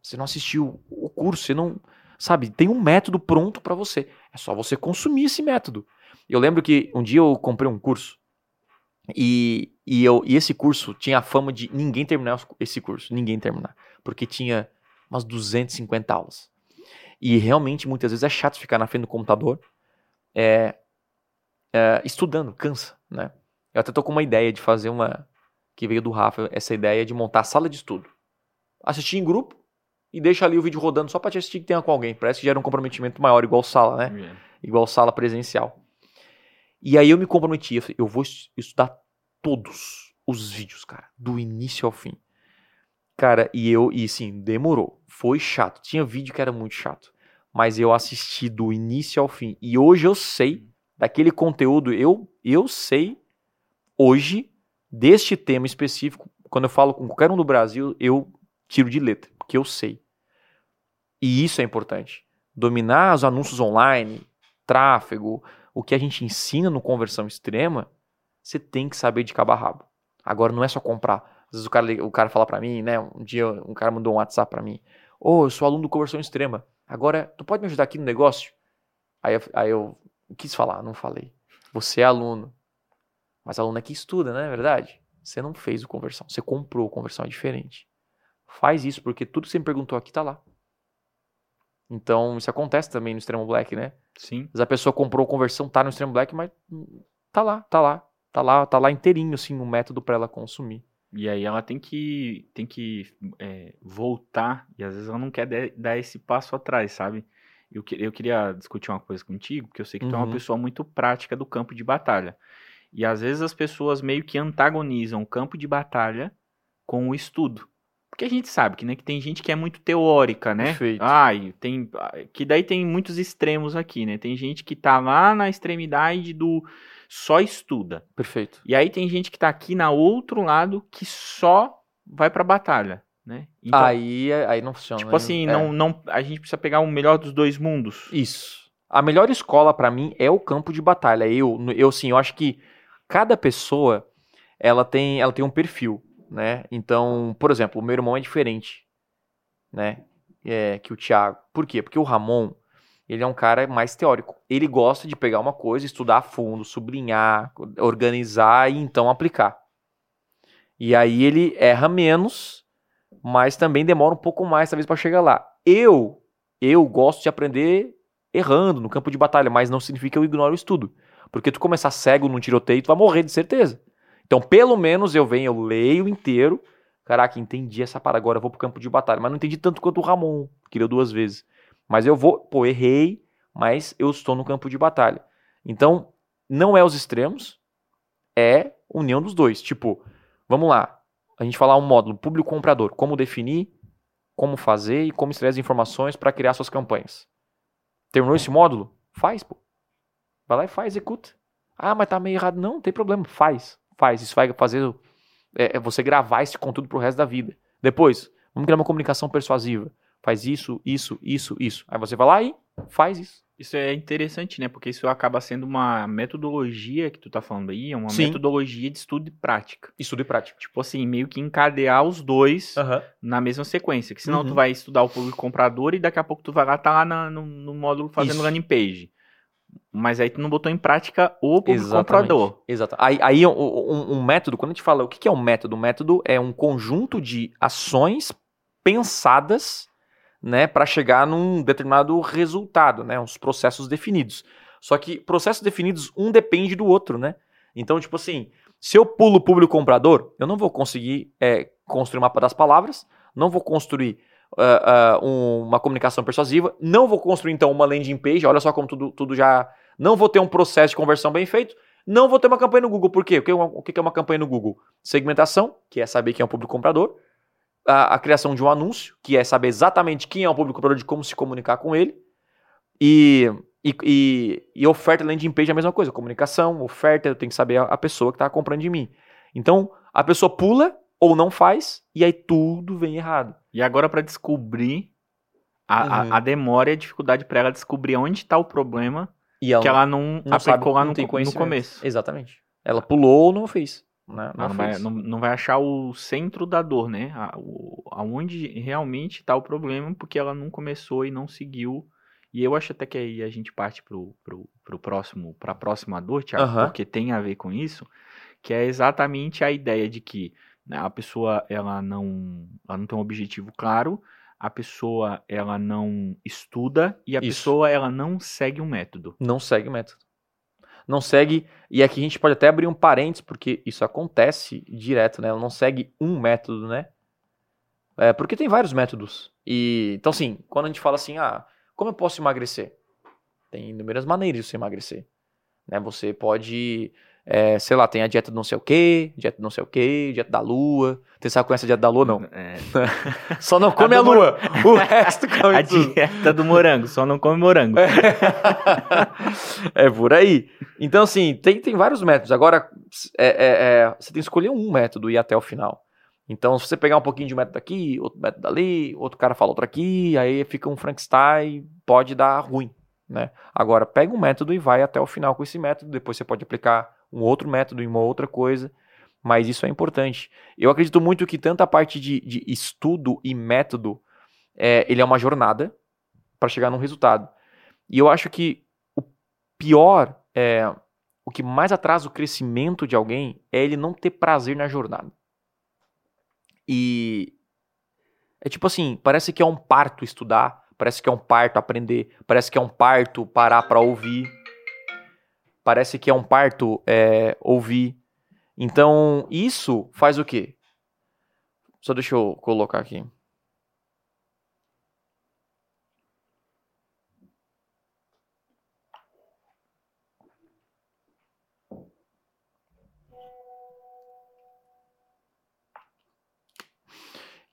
Você não assistiu o curso, você não... Sabe, tem um método pronto para você. É só você consumir esse método. Eu lembro que um dia eu comprei um curso E, e, eu, e esse curso tinha a fama de ninguém terminar esse curso, ninguém terminar. Porque tinha umas 250 aulas. E realmente, muitas vezes, é chato ficar na frente do computador é, é, estudando, cansa, né? Eu até tô com uma ideia de fazer uma. Que veio do Rafa, essa ideia de montar sala de estudo. Assistir em grupo e deixa ali o vídeo rodando só pra te assistir que tenha com alguém. Parece que gera um comprometimento maior, igual sala, né? igual sala presencial. E aí eu me comprometi, eu falei, eu vou es- estudar todos os vídeos, cara, do início ao fim. Cara, e eu, e sim, demorou. Foi chato. Tinha vídeo que era muito chato. Mas eu assisti do início ao fim. E hoje eu sei daquele conteúdo, eu, eu sei hoje deste tema específico. Quando eu falo com qualquer um do Brasil, eu tiro de letra, porque eu sei. E isso é importante. Dominar os anúncios online, tráfego, o que a gente ensina no conversão extrema, você tem que saber de cabo a rabo. Agora não é só comprar. Às vezes o cara, o cara fala pra mim, né? Um dia um cara mandou um WhatsApp pra mim. Ô, eu sou aluno do conversão extrema. Agora, tu pode me ajudar aqui no negócio? Aí eu, aí eu quis falar, não falei. Você é aluno. Mas aluno é que estuda, né? É verdade? Você não fez o conversão. Você comprou o conversão, é diferente. Faz isso, porque tudo que você me perguntou aqui tá lá. Então, isso acontece também no Extremo Black, né? Sim. Vezes a pessoa comprou conversão, tá no Extreme Black, mas tá lá, tá lá. Tá lá, tá lá inteirinho, assim, o método pra ela consumir. E aí ela tem que, tem que é, voltar, e às vezes ela não quer de- dar esse passo atrás, sabe? Eu, que- eu queria discutir uma coisa contigo, porque eu sei que tu é uma Uhum. pessoa muito prática do campo de batalha. E às vezes as pessoas meio que antagonizam o campo de batalha com o estudo. Porque a gente sabe que, né, que tem gente que é muito teórica, né? Perfeito. Ai, tem. Que daí tem muitos extremos aqui, né? Tem gente que tá lá na extremidade do só estuda. Perfeito. E aí tem gente que tá aqui na outro lado que só vai pra batalha, né? Então, aí, é- aí não funciona. tipo assim, é. não, não, a gente precisa pegar o melhor dos dois mundos. Isso. A melhor escola pra mim é o campo de batalha. Eu, eu assim, eu acho que cada pessoa ela tem, ela tem um perfil, né? Então, por exemplo, o meu irmão é diferente, né? É, que o Thiago. Por quê? Porque o Ramon, ele é um cara mais teórico. Ele gosta de pegar uma coisa, estudar a fundo, sublinhar, organizar e então aplicar. E aí ele erra menos, mas também demora um pouco mais talvez para chegar lá. Eu, eu gosto de aprender errando no campo de batalha, mas não significa que eu ignoro o estudo. Porque tu começar cego num tiroteio, tu vai morrer de certeza. Então, pelo menos eu venho, eu leio inteiro. Caraca, entendi essa parada, agora eu vou pro campo de batalha. Mas não entendi tanto quanto o Ramon, que leu duas vezes. Mas eu vou, pô, errei, mas eu estou no campo de batalha. Então, não é os extremos, é união dos dois. Tipo, vamos lá, a gente falar um módulo, público comprador, como definir, como fazer e como extrair as informações para criar suas campanhas. Terminou esse módulo? Faz, pô. Vai lá e faz, executa. Ah, mas tá meio errado. Não, não tem problema. Faz. Faz. Isso vai fazer é, é você gravar esse conteúdo pro resto da vida. Depois, vamos criar uma comunicação persuasiva. Faz isso, isso, isso, isso. Aí você vai lá e faz isso. Isso é interessante, né? Porque isso acaba sendo uma metodologia que tu tá falando aí, é uma Sim. metodologia de estudo e prática. Estudo e prática. Tipo assim, meio que encadear os dois Aham. na mesma sequência. Que senão Uhum. tu vai estudar o público comprador e daqui a pouco tu vai lá, tá lá na- no, no módulo fazendo Isso. landing page. Mas aí tu não botou em prática o comprador. Exato. Aí, aí um, um- um método, quando a gente fala o que é um método, um método é um conjunto de ações pensadas né, para chegar num determinado resultado, né, uns processos definidos. Só que processos definidos, um depende do outro, né? Então, tipo assim, se eu pulo o público comprador, eu não vou conseguir é, construir um mapa das palavras, não vou construir ah, um- uma comunicação persuasiva, não vou construir então uma landing page, olha só como tudo, tudo já. Não vou ter um processo de conversão bem feito, não vou ter uma campanha no Google. Por quê? O que é uma, o que é uma campanha no Google? Segmentação, que é saber quem é o público comprador, a, a criação de um anúncio, que é saber exatamente quem é o público comprador, de como se comunicar com ele, e, e, e, e oferta landing page é a mesma coisa, comunicação, oferta, eu tenho que saber a, a pessoa que está comprando de mim. Então, a pessoa pula ou não faz, e aí tudo vem errado. E agora pra descobrir a, Uhum. a, a demora e a dificuldade pra ela descobrir onde tá o problema ela que ela não, não sabe, aplicou lá não no, no começo. Exatamente. Ela pulou ou não fez. Né? Não, não, vai, não, não vai achar o centro da dor, né? A, o, aonde realmente tá o problema, porque ela não começou e não seguiu. E eu acho até que aí a gente parte pro, pro, pro próximo, pra próxima dor, Thiago, Aham. porque tem a ver com isso, que é exatamente a ideia de que a pessoa ela não, ela não tem um objetivo claro, a pessoa ela não estuda e a Isso. pessoa ela não segue um método. Não segue o método. Não segue. E aqui a gente pode até abrir um parênteses, porque isso acontece direto, né? Ela não segue um método, né? É, porque tem vários métodos. E então, assim, quando a gente fala assim, ah, como eu posso emagrecer? Tem inúmeras maneiras de você emagrecer. Né? Você pode, é, sei lá, tem a dieta do não sei o quê, dieta do não sei o quê, dieta da lua. Você sabe conhece a dieta da lua, não? É, Só não come a, do lua. O resto come a tudo. dieta do morango, só não come morango. é por aí. Então, assim, tem, tem vários métodos. Agora, é, é, é, você tem que escolher um método e ir até o final. Então, se você pegar um pouquinho de método aqui, outro método ali, outro cara fala outro aqui, aí fica um Frankenstein, pode dar ruim, né? Agora, pega um método e vai até o final com esse método. Depois você pode aplicar um outro método em uma outra coisa. Mas isso é importante. Eu acredito muito que tanto a parte de, de estudo e método, é, ele é uma jornada para chegar num resultado. E eu acho que o pior, é, o que mais atrasa o crescimento de alguém é ele não ter prazer na jornada. E é tipo assim, parece que é um parto estudar, parece que é um parto aprender, parece que é um parto parar para ouvir, parece que é um parto é, ouvir. Então, isso faz o quê? Só deixa eu colocar aqui.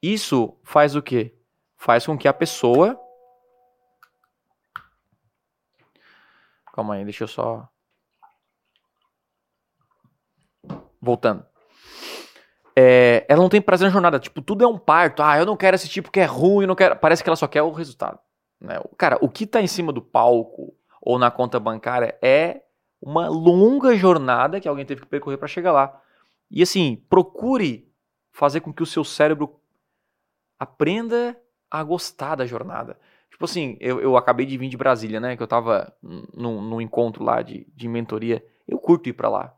Isso faz o quê? Faz com que a pessoa. Calma aí, deixa eu só. Voltando. É, ela não tem prazer na jornada. Tipo, tudo é um parto. Ah, eu não quero esse tipo que é ruim, não quero. Parece que ela só quer o resultado. Né? Cara, o que tá em cima do palco ou na conta bancária é uma longa jornada que alguém teve que percorrer para chegar lá. E assim, procure fazer com que o seu cérebro aprenda a gostar da jornada. Tipo assim, eu, eu acabei de vir de Brasília, né? Que eu tava num, num encontro lá de, de mentoria. Eu curto ir pra lá.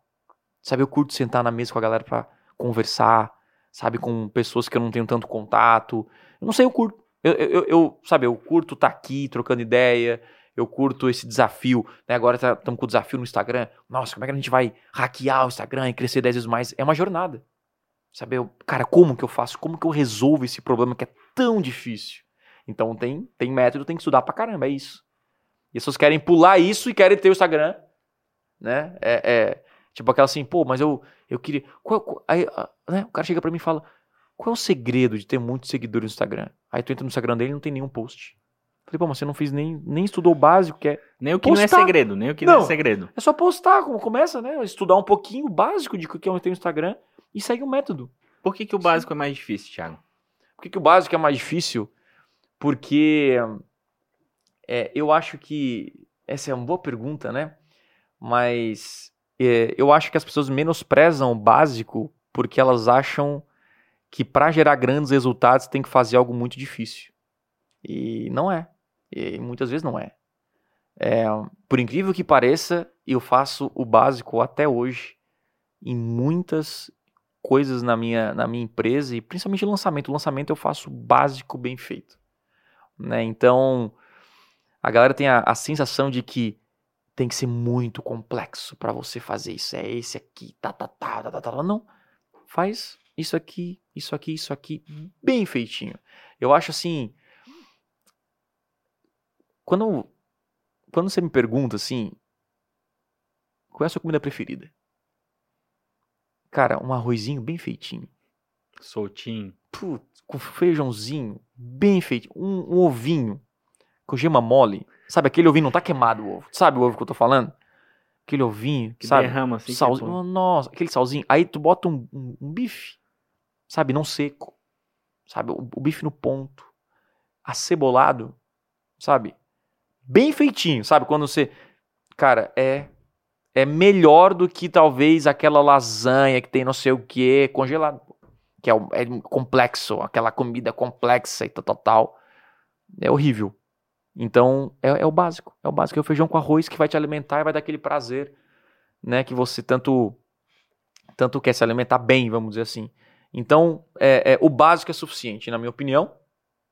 Sabe, eu curto sentar na mesa com a galera pra conversar, sabe, com pessoas que eu não tenho tanto contato. Eu não sei, eu curto. Eu, eu, eu sabe, eu curto estar tá aqui trocando ideia. Eu curto esse desafio. Né? Agora estamos tá, com o desafio no Instagram. Nossa, como é que a gente vai hackear o Instagram e crescer 10 vezes mais? É uma jornada. Sabe, eu, cara, como que eu faço? Como que eu resolvo esse problema que é tão difícil? Então tem, tem método, tem que estudar pra caramba, é isso. E as pessoas querem pular isso e querem ter o Instagram, né? É, é tipo aquela assim, pô, mas eu, eu queria. Qual, qual, aí, né? O cara chega pra mim e fala: qual é o segredo de ter muitos seguidores no Instagram? Aí tu entra no Instagram dele e não tem nenhum post. Falei, pô, mas você não fez nem, nem estudou o básico, que é. Nem o que Postar. não é segredo, nem o que não, Não. é segredo. É só postar, como começa, né? Estudar um pouquinho o básico de o que é o teu Instagram e segue o método. Por que, que o básico é mais difícil, Thiago? Por que, que o básico é mais difícil? Porque é, eu acho que. Essa é uma boa pergunta, né? Mas é, eu acho que as pessoas menosprezam o básico porque elas acham que para gerar grandes resultados tem que fazer algo muito difícil. E não é. E muitas vezes não é. é. Por incrível que pareça, eu faço o básico até hoje em muitas coisas na minha, na minha empresa e principalmente lançamento. O lançamento eu faço básico bem feito. Né? Então, a galera tem a, a sensação de que tem que ser muito complexo para você fazer isso. É esse aqui, tá, tá, tá, tá, tá, tá. Não. Faz isso aqui, isso aqui, isso aqui, bem feitinho. Eu acho assim. Quando, quando você me pergunta assim, qual é a sua comida preferida? Cara, um arrozinho bem feitinho. Soltinho. Putz, com feijãozinho bem feito. Um, um ovinho com gema mole. Sabe, aquele ovinho não tá queimado o ovo. Sabe o ovo que eu tô falando? Aquele ovinho, Que sabe? derrama assim. Salzinho. tipo, Nossa, aquele salzinho. Aí tu bota um, um- um bife, sabe? Não seco. Sabe? O, o bife no ponto. Acebolado, sabe? Bem feitinho, sabe? Quando você. Cara, é. É melhor do que talvez aquela lasanha que tem não sei o que congelado. Que é, é complexo, aquela comida complexa e tal, tal, tal. É horrível. Então, é, é o básico. É o básico. É o feijão com arroz que vai te alimentar e vai dar aquele prazer, né? Que você tanto tanto quer se alimentar bem, vamos dizer assim. Então, é, é, o básico é suficiente, na minha opinião,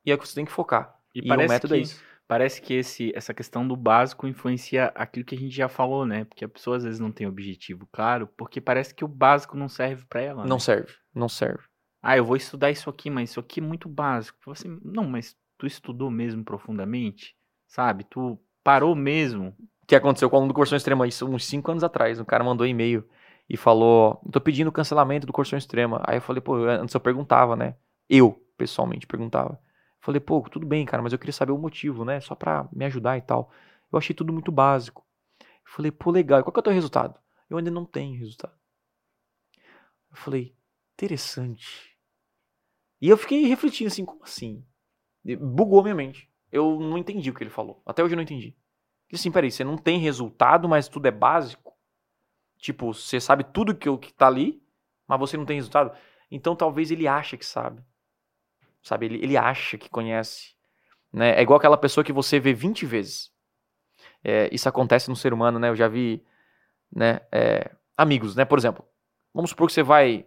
e é o que você tem que focar. E, E, o método que, é isso. parece que esse, essa questão do básico influencia aquilo que a gente já falou, né? Porque a pessoa às vezes não tem objetivo claro, porque parece que o básico não serve pra ela. Não né? serve, não serve. Ah, eu vou estudar isso aqui, mas isso aqui é muito básico. Você, não, mas tu estudou mesmo profundamente? Sabe? Tu parou mesmo? que aconteceu com o aluno do Corção Extrema isso uns 5 anos atrás. O cara mandou um e-mail e falou: tô pedindo cancelamento do Corção Extrema. Aí eu falei, pô, antes eu perguntava, né? Eu, pessoalmente, perguntava. Falei, pô, tudo bem, cara, mas eu queria saber o motivo, né? Só pra me ajudar e tal. Eu achei tudo muito básico. Eu falei, pô, legal, e qual que é o teu resultado? Eu ainda não tenho resultado. Eu falei, interessante. E eu fiquei refletindo assim, como assim? Bugou minha mente. Eu não entendi o que ele falou. Até hoje eu não entendi. E assim, peraí, você não tem resultado, mas tudo é básico? Tipo, você sabe tudo que, que tá ali, mas você não tem resultado? Então talvez ele acha que sabe. Sabe, ele, ele acha que conhece. Né? É igual aquela pessoa que você vê 20 vezes. É, isso acontece no ser humano, né? Eu já vi né, é, amigos, né? Por exemplo, vamos supor que você vai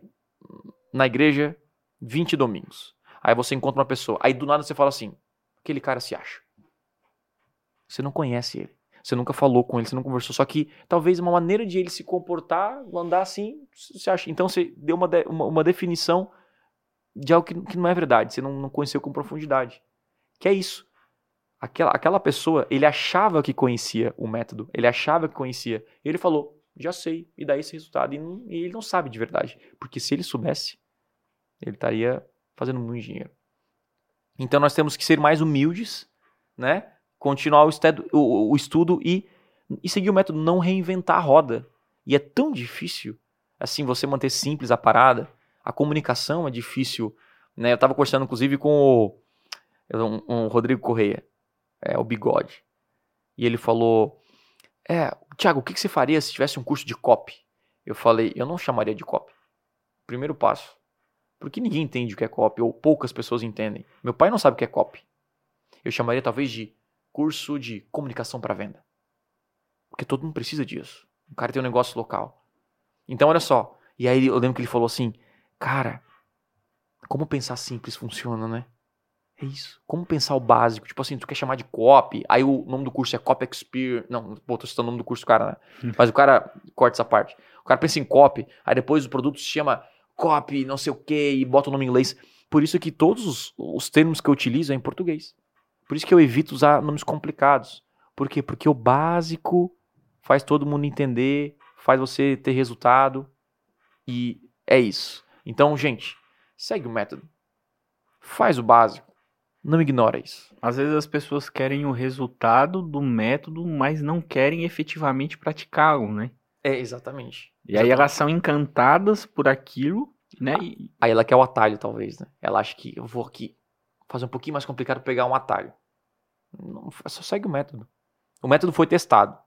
na igreja 20 domingos. Aí você encontra uma pessoa. Aí do nada você fala assim: aquele cara se acha. Você não conhece ele. Você nunca falou com ele, você não conversou. Só que talvez uma maneira de ele se comportar, andar assim, você acha. Então você deu uma, de- uma, uma definição de algo que, que não é verdade. Você não, não conheceu com profundidade. Que é isso. Aquela, aquela pessoa, ele achava que conhecia o método. Ele achava que conhecia. E ele falou, já sei. E daí esse resultado. E, não- e ele não sabe de verdade. Porque se ele soubesse, ele estaria fazendo muito dinheiro. Então nós temos que ser mais humildes, né? Continuar o, estudo, o, o estudo e, e seguir o método, não reinventar a roda. E é tão difícil, assim, você manter simples a parada. A comunicação é difícil, né? Eu tava conversando, inclusive, com o um, um Rodrigo Correia, é, o Bigode. E ele falou, é, Thiago, o que, que você faria se tivesse um curso de copy? Eu falei, eu não chamaria de copy. Primeiro passo. Porque ninguém entende o que é copy, ou poucas pessoas entendem. Meu pai não sabe o que é copy. Eu chamaria talvez de curso de comunicação para venda. Porque todo mundo precisa disso. O cara tem um negócio local. Então, olha só. E aí eu lembro que ele falou assim: Cara, como pensar simples funciona, né? É isso. Como pensar o básico? Tipo assim, tu quer chamar de copy, aí o nome do curso é Copy Experience. Não, pô, tô citando o nome do curso do cara, né? Mas o cara corta essa parte. O cara pensa em copy, aí depois o produto se chama copy, não sei o que, e bota o nome em inglês. Por isso que todos os, os termos que eu utilizo é em português. Por isso que eu evito usar nomes complicados. Por quê? Porque o básico faz todo mundo entender, faz você ter resultado. E é isso. Então, gente, segue o método. Faz o básico. Não ignora isso. Às vezes as pessoas querem o resultado do método, mas não querem efetivamente praticá-lo, né? É, exatamente. E aí elas são encantadas por aquilo, né? E Aí ela quer o atalho, talvez, né? Ela acha que eu vou aqui fazer um pouquinho mais complicado pegar um atalho. Não, só segue o método. O método foi testado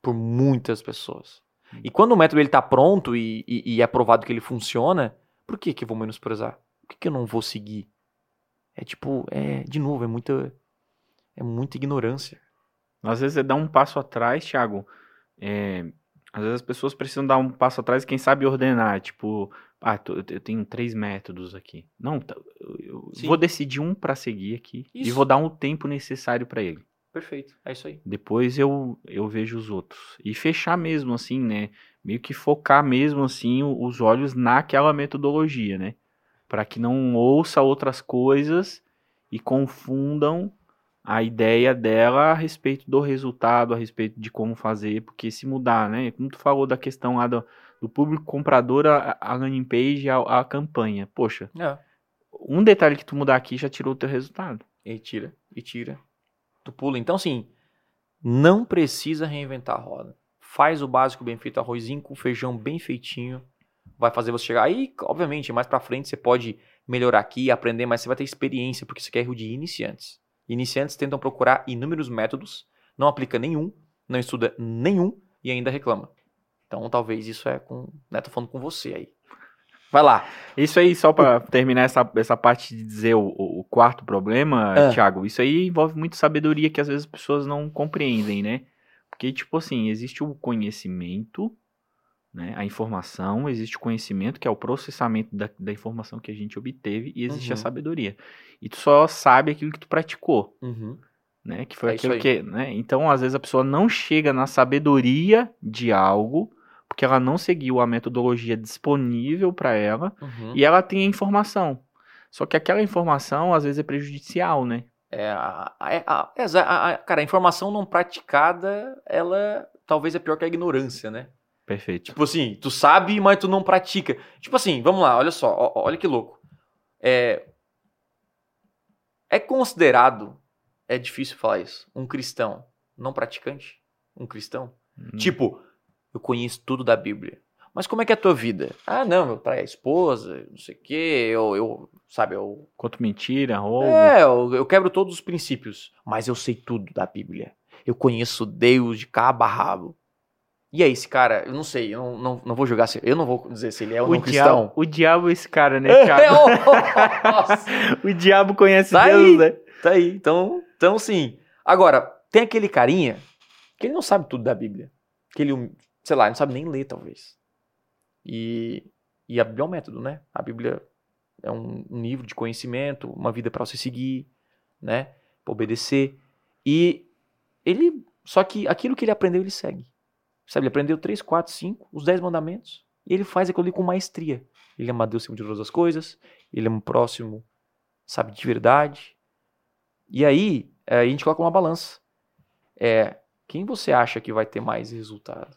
por muitas pessoas. E quando o método ele tá pronto e, e, e é provado que ele funciona, por que que eu vou menosprezar? Por que que eu não vou seguir? É tipo, é, de novo, é muita, é muita ignorância. às vezes é dar um passo atrás, Thiago. é, às vezes as pessoas precisam dar um passo atrás e quem sabe ordenar. Tipo, ah, eu tenho três métodos aqui. Não, tá, eu- Sim. vou decidir um pra seguir aqui e Isso. vou dar um tempo necessário pra ele. Perfeito, é isso aí. Depois eu, eu vejo os outros. E fechar mesmo, assim, né? Meio que focar mesmo, assim, os olhos naquela metodologia, né? Para que não ouça outras coisas e confundam a ideia dela a respeito do resultado, a respeito de como fazer, porque se mudar, né? Como tu falou da questão lá do, do público comprador, a, a landing page, a, a campanha. Poxa, É. um detalhe que tu mudar aqui já tirou o teu resultado. E tira, e tira. Tu pula. Então, assim, não precisa reinventar a roda. Faz o básico bem feito, arrozinho com feijão bem feitinho. Vai fazer você chegar. Aí, obviamente, mais pra frente você pode melhorar aqui, aprender, mas você vai ter experiência, porque isso aqui é erro de iniciantes. Iniciantes tentam procurar inúmeros métodos, não aplica nenhum, não estuda nenhum e ainda reclama. Então, talvez isso é com. Né, tô falando com você aí. Vai lá. Isso aí, só pra terminar essa, essa parte de dizer o, o- o quarto problema, Ah. Thiago, isso aí envolve muito sabedoria que às vezes as pessoas não compreendem, né? Porque, tipo assim, existe o conhecimento, Né? A informação, existe o conhecimento, que é o processamento da, da informação que a gente obteve, e existe Uhum. a sabedoria. E tu só sabe aquilo que tu praticou, Uhum. né? Que foi É aquilo que, né? Então, às vezes a pessoa não chega na sabedoria de algo porque ela não seguiu a metodologia disponível para ela Uhum. e ela tem a informação. Só que aquela informação às vezes é prejudicial, né? É, a, a- exa- a- a- cara, a informação não praticada, ela talvez é pior que a ignorância, né? Perfeito. Tipo assim, tu sabe, mas tu não pratica. Tipo assim, vamos lá, olha só, ó- olha que louco. É, é considerado, é difícil falar isso, um cristão não praticante? Um cristão? Hum. Tipo, eu conheço tudo da Bíblia. Mas como é que é a tua vida? Ah, não, eu traio a esposa, não sei o quê, eu, eu sabe, eu Quanto mentira, roubo. é, eu, eu quebro todos os princípios, mas eu sei tudo da Bíblia. Eu conheço Deus de cabo a rabo. E aí, esse cara, eu não sei, eu não, não, não vou julgar se. Eu não vou dizer se ele é ou o, não diabo, cristão. o diabo é esse cara, né, É, Thiago? nossa, o diabo conhece Tá Deus, aí. né? tá aí. Então, então, sim. Agora, tem aquele carinha que ele não sabe tudo da Bíblia. Que ele, sei lá, ele não sabe nem ler, talvez. E, e a Bíblia é um método, né? A Bíblia é um, um livro de conhecimento, uma vida para você seguir, né? Pra obedecer. E ele. Só que aquilo que ele aprendeu, ele segue. Sabe, ele aprendeu 3, 4, 5, os 10 mandamentos. E ele faz aquilo ali com maestria. Ele ama Deus acima de todas as coisas. Ele ama o próximo, sabe, de verdade. E aí, eh, a gente coloca uma balança. É, quem você acha que vai ter mais resultado?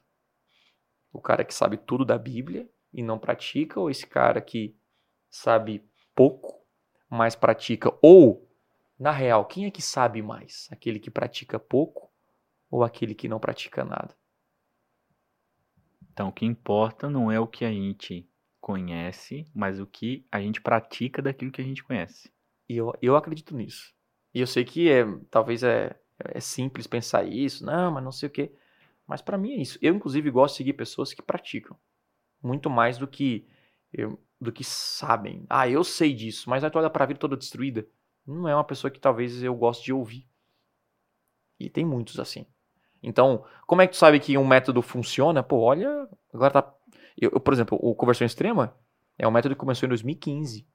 O cara que sabe tudo da Bíblia e não pratica, ou esse cara que sabe pouco, mas pratica? Ou, na real, quem é que sabe mais? Aquele que pratica pouco ou aquele que não pratica nada? Então, o que importa não é o que a gente conhece, mas o que a gente pratica daquilo que a gente conhece. E eu, eu acredito nisso. E eu sei que é, talvez é, é simples pensar isso, não, mas não sei o quê. Mas pra mim é isso. Eu, inclusive, gosto de seguir pessoas que praticam. Muito mais do que eu- do que sabem. Ah, eu sei disso, mas aí tu olha pra vida toda destruída. Não é uma pessoa que talvez eu goste de ouvir. E tem muitos assim. Então, como é que tu sabe que um método funciona? Pô, olha, agora tá. Eu, eu, por exemplo, o conversão extrema é um método que começou em 2015.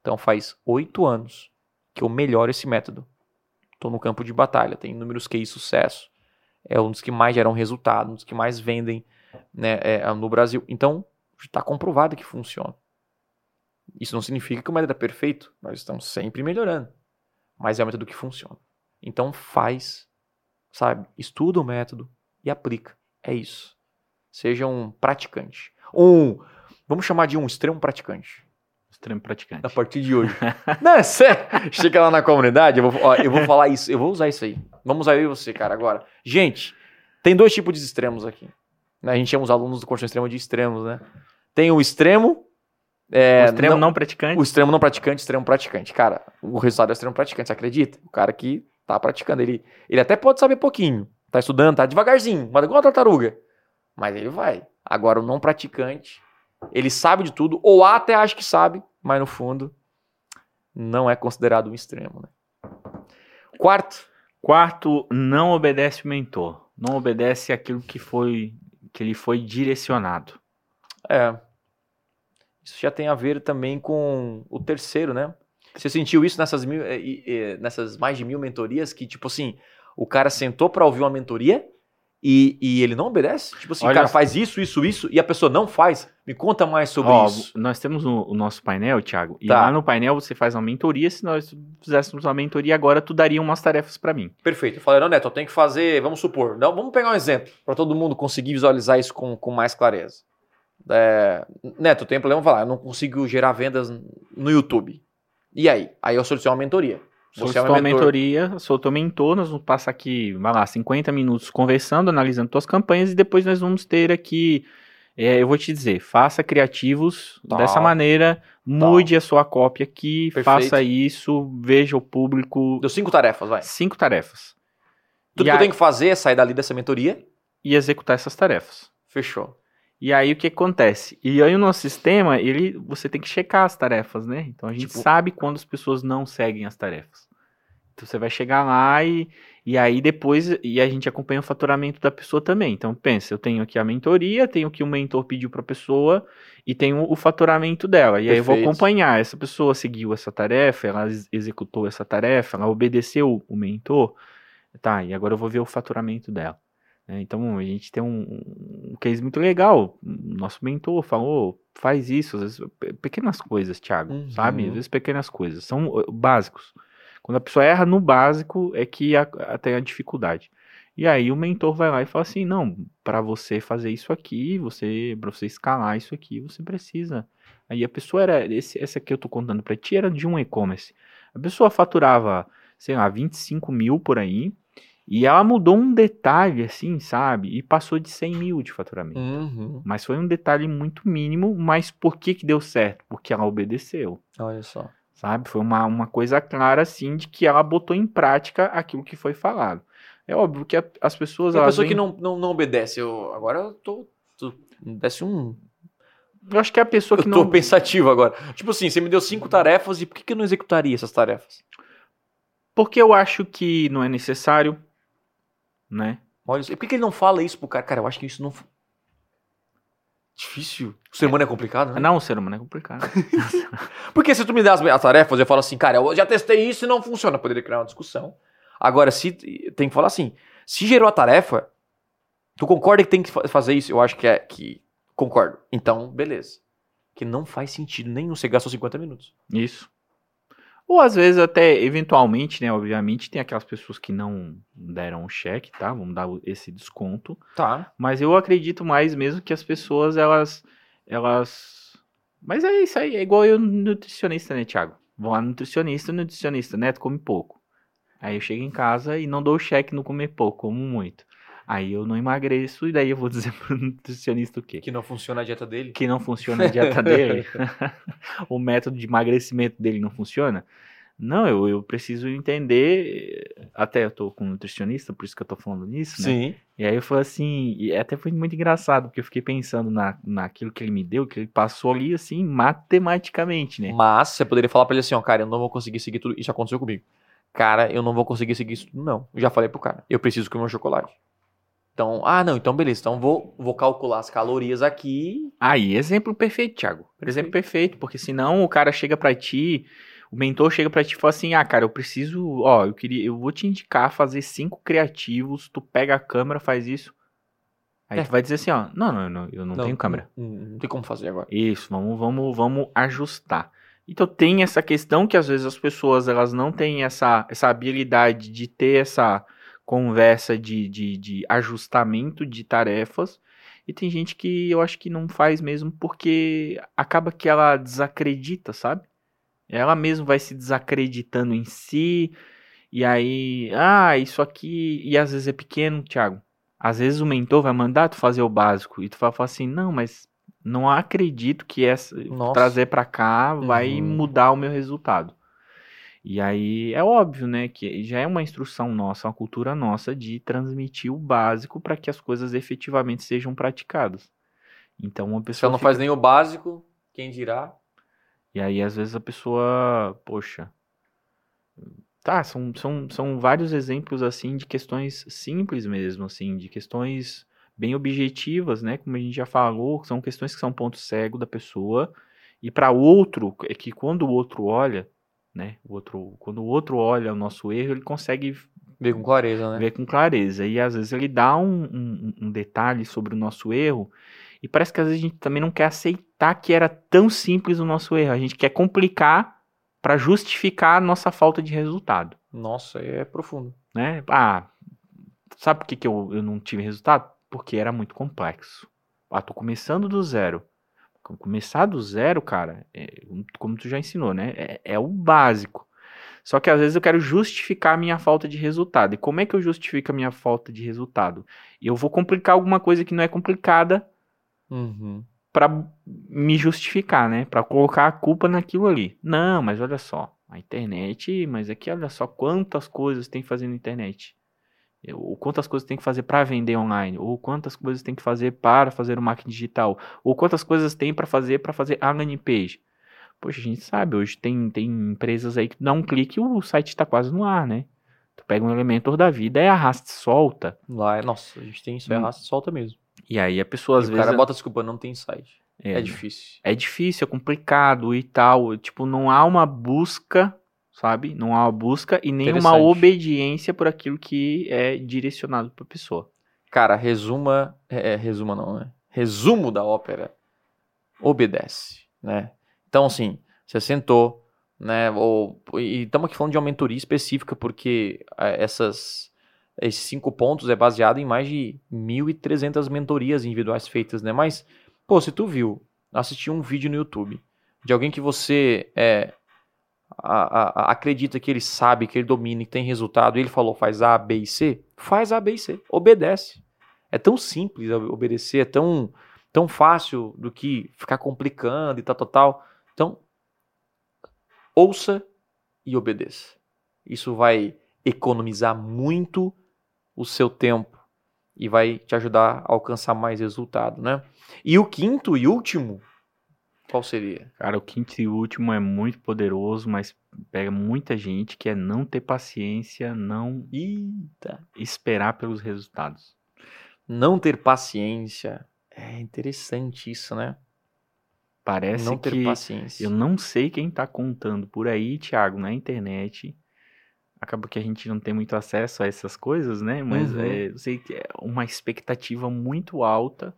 Então faz oito anos que eu melhoro esse método. Estou no campo de batalha, tem números QI sucesso. É um dos que mais geram resultado, um dos que mais vendem né, é, no Brasil. Então, está comprovado que funciona. Isso não significa que o método é perfeito. Nós estamos sempre melhorando. Mas é um método que funciona. Então faz, sabe? Estuda o método e aplica. É isso. Seja um praticante. Um, vamos chamar de um extremo praticante. Extremo praticante. A partir de hoje. Não, é sério. Chega lá na comunidade, eu vou, ó, eu vou falar isso, eu vou usar isso aí. Vamos usar eu e você, cara, agora. Gente, tem dois tipos de extremos aqui. né? A gente chama os alunos do curso extremo de extremos, né? Tem o extremo. é, o extremo não, praticante. o extremo não praticante, extremo praticante. Cara, o resultado é o extremo praticante, você acredita? O cara que tá praticando, ele, ele até pode saber pouquinho, tá estudando, tá devagarzinho, mas igual a tartaruga. Mas ele vai. Agora, o não praticante, ele sabe de tudo, ou até acha que sabe, mas no fundo, não é considerado um extremo, né? Quarto, Quarto, não obedece o mentor. Não obedece aquilo que foi que ele foi direcionado. é. Isso já tem a ver também com o terceiro, né? Você sentiu isso nessas, mil, eh, eh, nessas mais de mil mentorias que, tipo assim, o cara sentou pra ouvir uma mentoria e, e ele não obedece? Tipo assim, o Olha cara faz isso, isso, isso e a pessoa não faz? Me conta mais sobre Ó, isso. Nós temos o, o nosso painel, Thiago, e Tá. lá no painel você faz uma mentoria. Se nós fizéssemos uma mentoria agora, tu daria umas tarefas pra mim. Perfeito. Eu falei, não, Neto, eu tenho que fazer, vamos supor, não, vamos pegar um exemplo para todo mundo conseguir visualizar isso com, com mais clareza. É, Neto, tenho problema falar, eu não consigo gerar vendas no YouTube. E aí? Aí eu solicito uma mentoria. Você é Solicitou meu a mentor. mentoria, sou teu mentor, nós vamos passar aqui, vai lá, 50 minutos conversando, analisando tuas campanhas e depois nós vamos ter aqui, é, eu vou te dizer, faça criativos Tal. dessa maneira, mude a sua cópia aqui, Perfeito. faça isso, veja o público, Deu cinco tarefas, vai. cinco tarefas. Tudo E que eu aí- tenho que fazer é sair dali dessa mentoria. E executar essas tarefas. Fechou. E aí o que acontece? E aí o nosso sistema, ele, você tem que checar as tarefas, né? Então a gente Tipo- sabe quando as pessoas não seguem as tarefas. Então você vai chegar lá e, E aí depois, e a gente acompanha o faturamento da pessoa também. Então pensa, eu tenho aqui a mentoria, tenho o que o mentor pediu para a pessoa e tenho o faturamento dela. E aí eu vou Perfeito. acompanhar, essa pessoa seguiu essa tarefa, ela ex- executou essa tarefa, ela obedeceu o mentor, tá, e agora eu vou ver o faturamento dela. Né? Então a gente tem um, um case muito legal. Nosso mentor falou, faz isso, às vezes, pe- pequenas coisas, Thiago, Uhum. sabe? Às vezes pequenas coisas, são uh, básicos. Quando a pessoa erra no básico é que a, a- tem a dificuldade. E aí o mentor vai lá e fala assim, não, para você fazer isso aqui, você, para você escalar isso aqui, você precisa. Aí a pessoa era, esse, essa que eu tô contando para ti era de um e-commerce. A pessoa faturava, sei lá, 25 mil por aí, e ela mudou um detalhe, assim, sabe? E passou de 100 mil de faturamento. Uhum. Mas foi um detalhe muito mínimo, mas por que que deu certo? Porque ela obedeceu, Olha só. sabe? Foi uma, uma coisa clara, assim, de que ela botou em prática aquilo que foi falado. É óbvio que a- as pessoas... A pessoa que veem- não, não, não obedece, eu, agora eu tô, tô. Desce um. Eu acho que a pessoa Eu que tô não... pensativo agora. Tipo assim, você me deu cinco tarefas e por que, que eu não executaria essas tarefas? Porque eu acho que não é necessário, né? Olha. E por que, ele não fala isso pro cara? Cara, eu acho que isso não. Difícil. O ser humano é complicado, né? Não, o ser humano é complicado. Porque se tu me dá as, as tarefas, eu falo assim, cara, eu já testei isso e não funciona. Poderia criar uma discussão. Agora, se tem que falar assim, se gerou a tarefa, tu concorda que tem que fa- fazer isso? Eu acho que é que concordo. Então, beleza. Que não faz sentido nenhum. Você gastou 50 minutos. Isso. Ou às vezes até, eventualmente, né? Obviamente, tem aquelas pessoas que não deram o cheque, tá? Vamos dar o- esse desconto. Tá. Mas eu acredito mais mesmo que as pessoas, elas. Elas. Mas é isso aí, é igual eu nutricionista, né, Thiago? Vou lá nutricionista, nutricionista, neto, come pouco. Aí eu chego em casa e não dou cheque no comer pouco, como muito. Aí eu não emagreço e daí eu vou dizer pro nutricionista o quê? Que não funciona a dieta dele. que não funciona a dieta dele, o método de emagrecimento dele não funciona. Não, eu, eu preciso entender. Até eu tô com um nutricionista, por isso que eu tô falando nisso, né? Sim. E aí eu falei assim, e até foi muito engraçado, porque eu fiquei pensando na, naquilo que ele me deu, que ele passou ali assim, matematicamente, né? Mas você poderia falar pra ele assim, ó, cara, eu não vou conseguir seguir tudo. Isso aconteceu comigo. Cara, eu não vou conseguir seguir isso tudo, não. Eu já falei pro cara. Eu preciso comer um chocolate. Então, ah, não, então beleza. Então vou, vou calcular as calorias aqui. Aí, exemplo perfeito, Thiago. Exemplo perfeito, porque senão o cara chega pra ti, o mentor chega pra ti e fala assim: "Ah, cara, eu preciso, ó, eu queria, eu vou te indicar fazer cinco criativos, tu pega a câmera, faz isso". Aí É. tu vai dizer assim, ó: "Não, não, não, eu não, tenho câmera". Não, não tem como fazer agora. Isso, vamos, vamos, vamos ajustar. Então tem essa questão que às vezes as pessoas elas não têm essa, essa habilidade de ter essa conversa de, de, de ajustamento de tarefas. E tem gente que eu acho que não faz mesmo porque acaba que ela desacredita, sabe? Ela mesmo vai se desacreditando em si. E aí, ah, isso aqui. E às vezes é pequeno, Thiago. Às vezes o mentor vai mandar tu fazer o básico. E tu vai falar assim, não, mas não acredito que essa Nossa. trazer pra cá vai Uhum. mudar o meu resultado. E aí é óbvio, né, que já é uma instrução nossa, uma cultura nossa de transmitir o básico para que as coisas efetivamente sejam praticadas. Então uma Se pessoa ela não fica- faz nem o básico, quem dirá? e aí às vezes a pessoa, poxa, tá, são, são, são vários exemplos assim de questões simples mesmo, assim, de questões bem objetivas, né, como a gente já falou, são questões que são ponto cego da pessoa e para outro é que quando o outro olha, né, o outro, quando o outro olha o nosso erro, ele consegue Ver com clareza, né? ver com clareza. E às vezes ele dá um, um, um detalhe sobre o nosso erro, e parece que às vezes a gente também não quer aceitar que era tão simples o nosso erro. A gente quer complicar para justificar a nossa falta de resultado. Nossa, é profundo. Né? Ah, sabe por que, que eu, eu não tive resultado? Porque era muito complexo. Ah, tô começando do zero. Começar do zero, cara, é, como tu já ensinou, né? É, é o básico. Só que às vezes eu quero justificar a minha falta de resultado. E como é que eu justifico a minha falta de resultado? Eu vou complicar alguma coisa que não é complicada Uhum. para me justificar, né? Para colocar a culpa naquilo ali. Não, mas olha só, a internet, mas aqui olha só quantas coisas tem que fazer na internet. Ou quantas coisas tem que fazer para vender online, ou quantas coisas tem que fazer para fazer o marketing digital, ou quantas coisas tem para fazer para fazer a landing page. Poxa, a gente sabe, hoje tem, tem empresas aí que dá um clique e o site está quase no ar, né? Tu pega um Elementor da vida, é arrasta e solta. Lá é, nossa, a gente tem isso, é Hum. arrasta e solta mesmo. E aí a pessoa às E o vezes. cara bota desculpa, não tem site. é, É, difícil. é difícil, é complicado e tal. Tipo, não há uma busca, sabe? Não há uma busca e nem uma Interessante. obediência por aquilo que é direcionado pra pessoa. Cara, resuma. É, é, resuma não, né? Resumo da ópera. Obedece, né? Então, assim, você sentou, né? Ou, e estamos aqui falando de uma mentoria específica, porque é, essas, esses cinco pontos é baseado em mais de 1.300 mentorias individuais feitas, né? Mas, pô, se tu viu, assistiu um vídeo no YouTube de alguém que você é, a- a- acredita que ele sabe, que ele domina, que tem resultado, e ele falou faz A, B e C, faz A, B e C, obedece. É tão simples ob- obedecer, é tão, tão fácil do que ficar complicando e tal, tal, tal. Então, ouça e obedeça. Isso vai economizar muito o seu tempo e vai te ajudar a alcançar mais resultado, né? E o quinto e último, qual seria? Cara, o quinto e último é muito poderoso, mas pega muita gente que é não ter paciência, não Eita. esperar pelos resultados. Não ter paciência. É interessante isso, né? Parece não ter que paciência. eu não sei quem tá contando por aí, Thiago, na internet. Acaba que a gente não tem muito acesso a essas coisas, né? Mas Uhum. é, eu sei que é uma expectativa muito alta.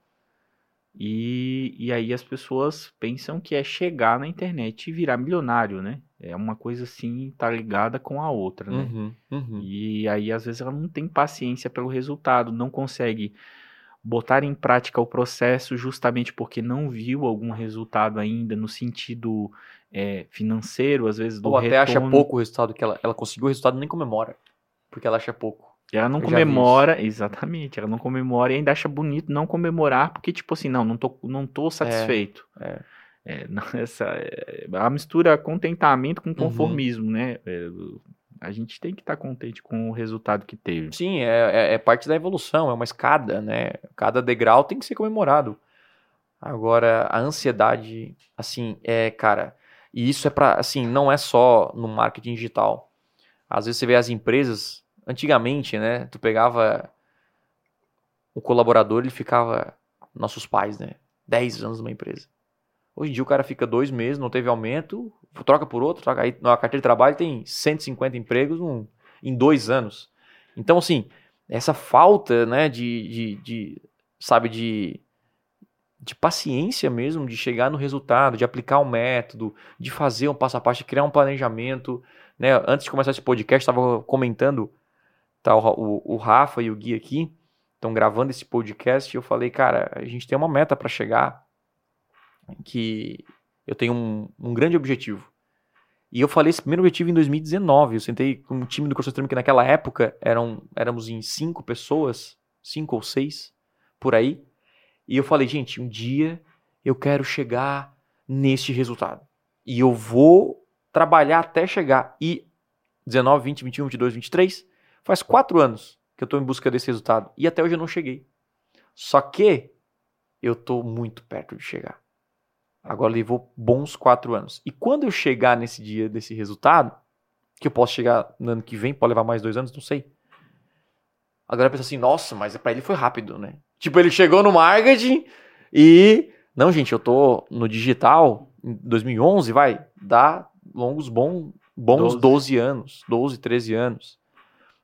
E, e aí as pessoas pensam que é chegar na internet e virar milionário, né? É uma coisa assim, tá ligada com a outra, né? Uhum, uhum. E aí, às vezes, ela não tem paciência pelo resultado, não consegue botar em prática o processo justamente porque não viu algum resultado ainda no sentido é, financeiro, às vezes do Ou até acha retorno. pouco o resultado que ela, ela conseguiu o resultado e nem comemora. Porque ela acha pouco. E ela não Eu comemora, exatamente, ela não comemora e ainda acha bonito não comemorar, porque, tipo assim, não, não tô, não tô satisfeito. é. É, não, essa, é, a mistura contentamento Uhum. com conformismo, né? É, a gente tem que estar contente com o resultado que teve. Sim, é, é, é parte da evolução, é uma escada, né? Cada degrau tem que ser comemorado. Agora, a ansiedade, assim, é, cara, e isso é pra, assim, não é só no marketing digital. Às vezes você vê as empresas, antigamente, né? Tu pegava o colaborador, ele ficava, nossos pais, né? 10 anos numa empresa. Hoje em dia o cara fica dois meses, não teve aumento, troca por outro, troca, aí na carteira de trabalho tem 150 empregos em dois anos. Então, assim, essa falta, né, de, de, de, sabe, de, de paciência mesmo, de chegar no resultado, de aplicar um método, de fazer um passo a passo, de criar um planejamento, né? Antes de começar esse podcast, estava comentando, tá, o, o, o Rafa e o Gui aqui, estão gravando esse podcast, e eu falei, cara, a gente tem uma meta para chegar, que eu tenho um, um grande objetivo. E eu falei esse primeiro objetivo em 2019. Eu sentei com um time do CrossFit Extreme que naquela época eram, éramos em cinco pessoas, cinco ou seis, por aí. E eu falei, gente, um dia eu quero chegar neste resultado. E eu vou trabalhar até chegar. E 19, 20, 21, 22, 23, faz quatro anos que eu estou em busca desse resultado. E até hoje eu não cheguei. Só que eu estou muito perto de chegar. Agora levou bons quatro anos. E quando eu chegar nesse dia desse resultado, que eu posso chegar no ano que vem, pode levar mais dois anos, não sei. A galera pensa assim, nossa, mas pra ele foi rápido, né? Tipo, ele chegou no marketing e... Não, gente, eu tô no digital em 2011, vai, dá longos bom, bons 12. 12 anos, 12, 13 anos.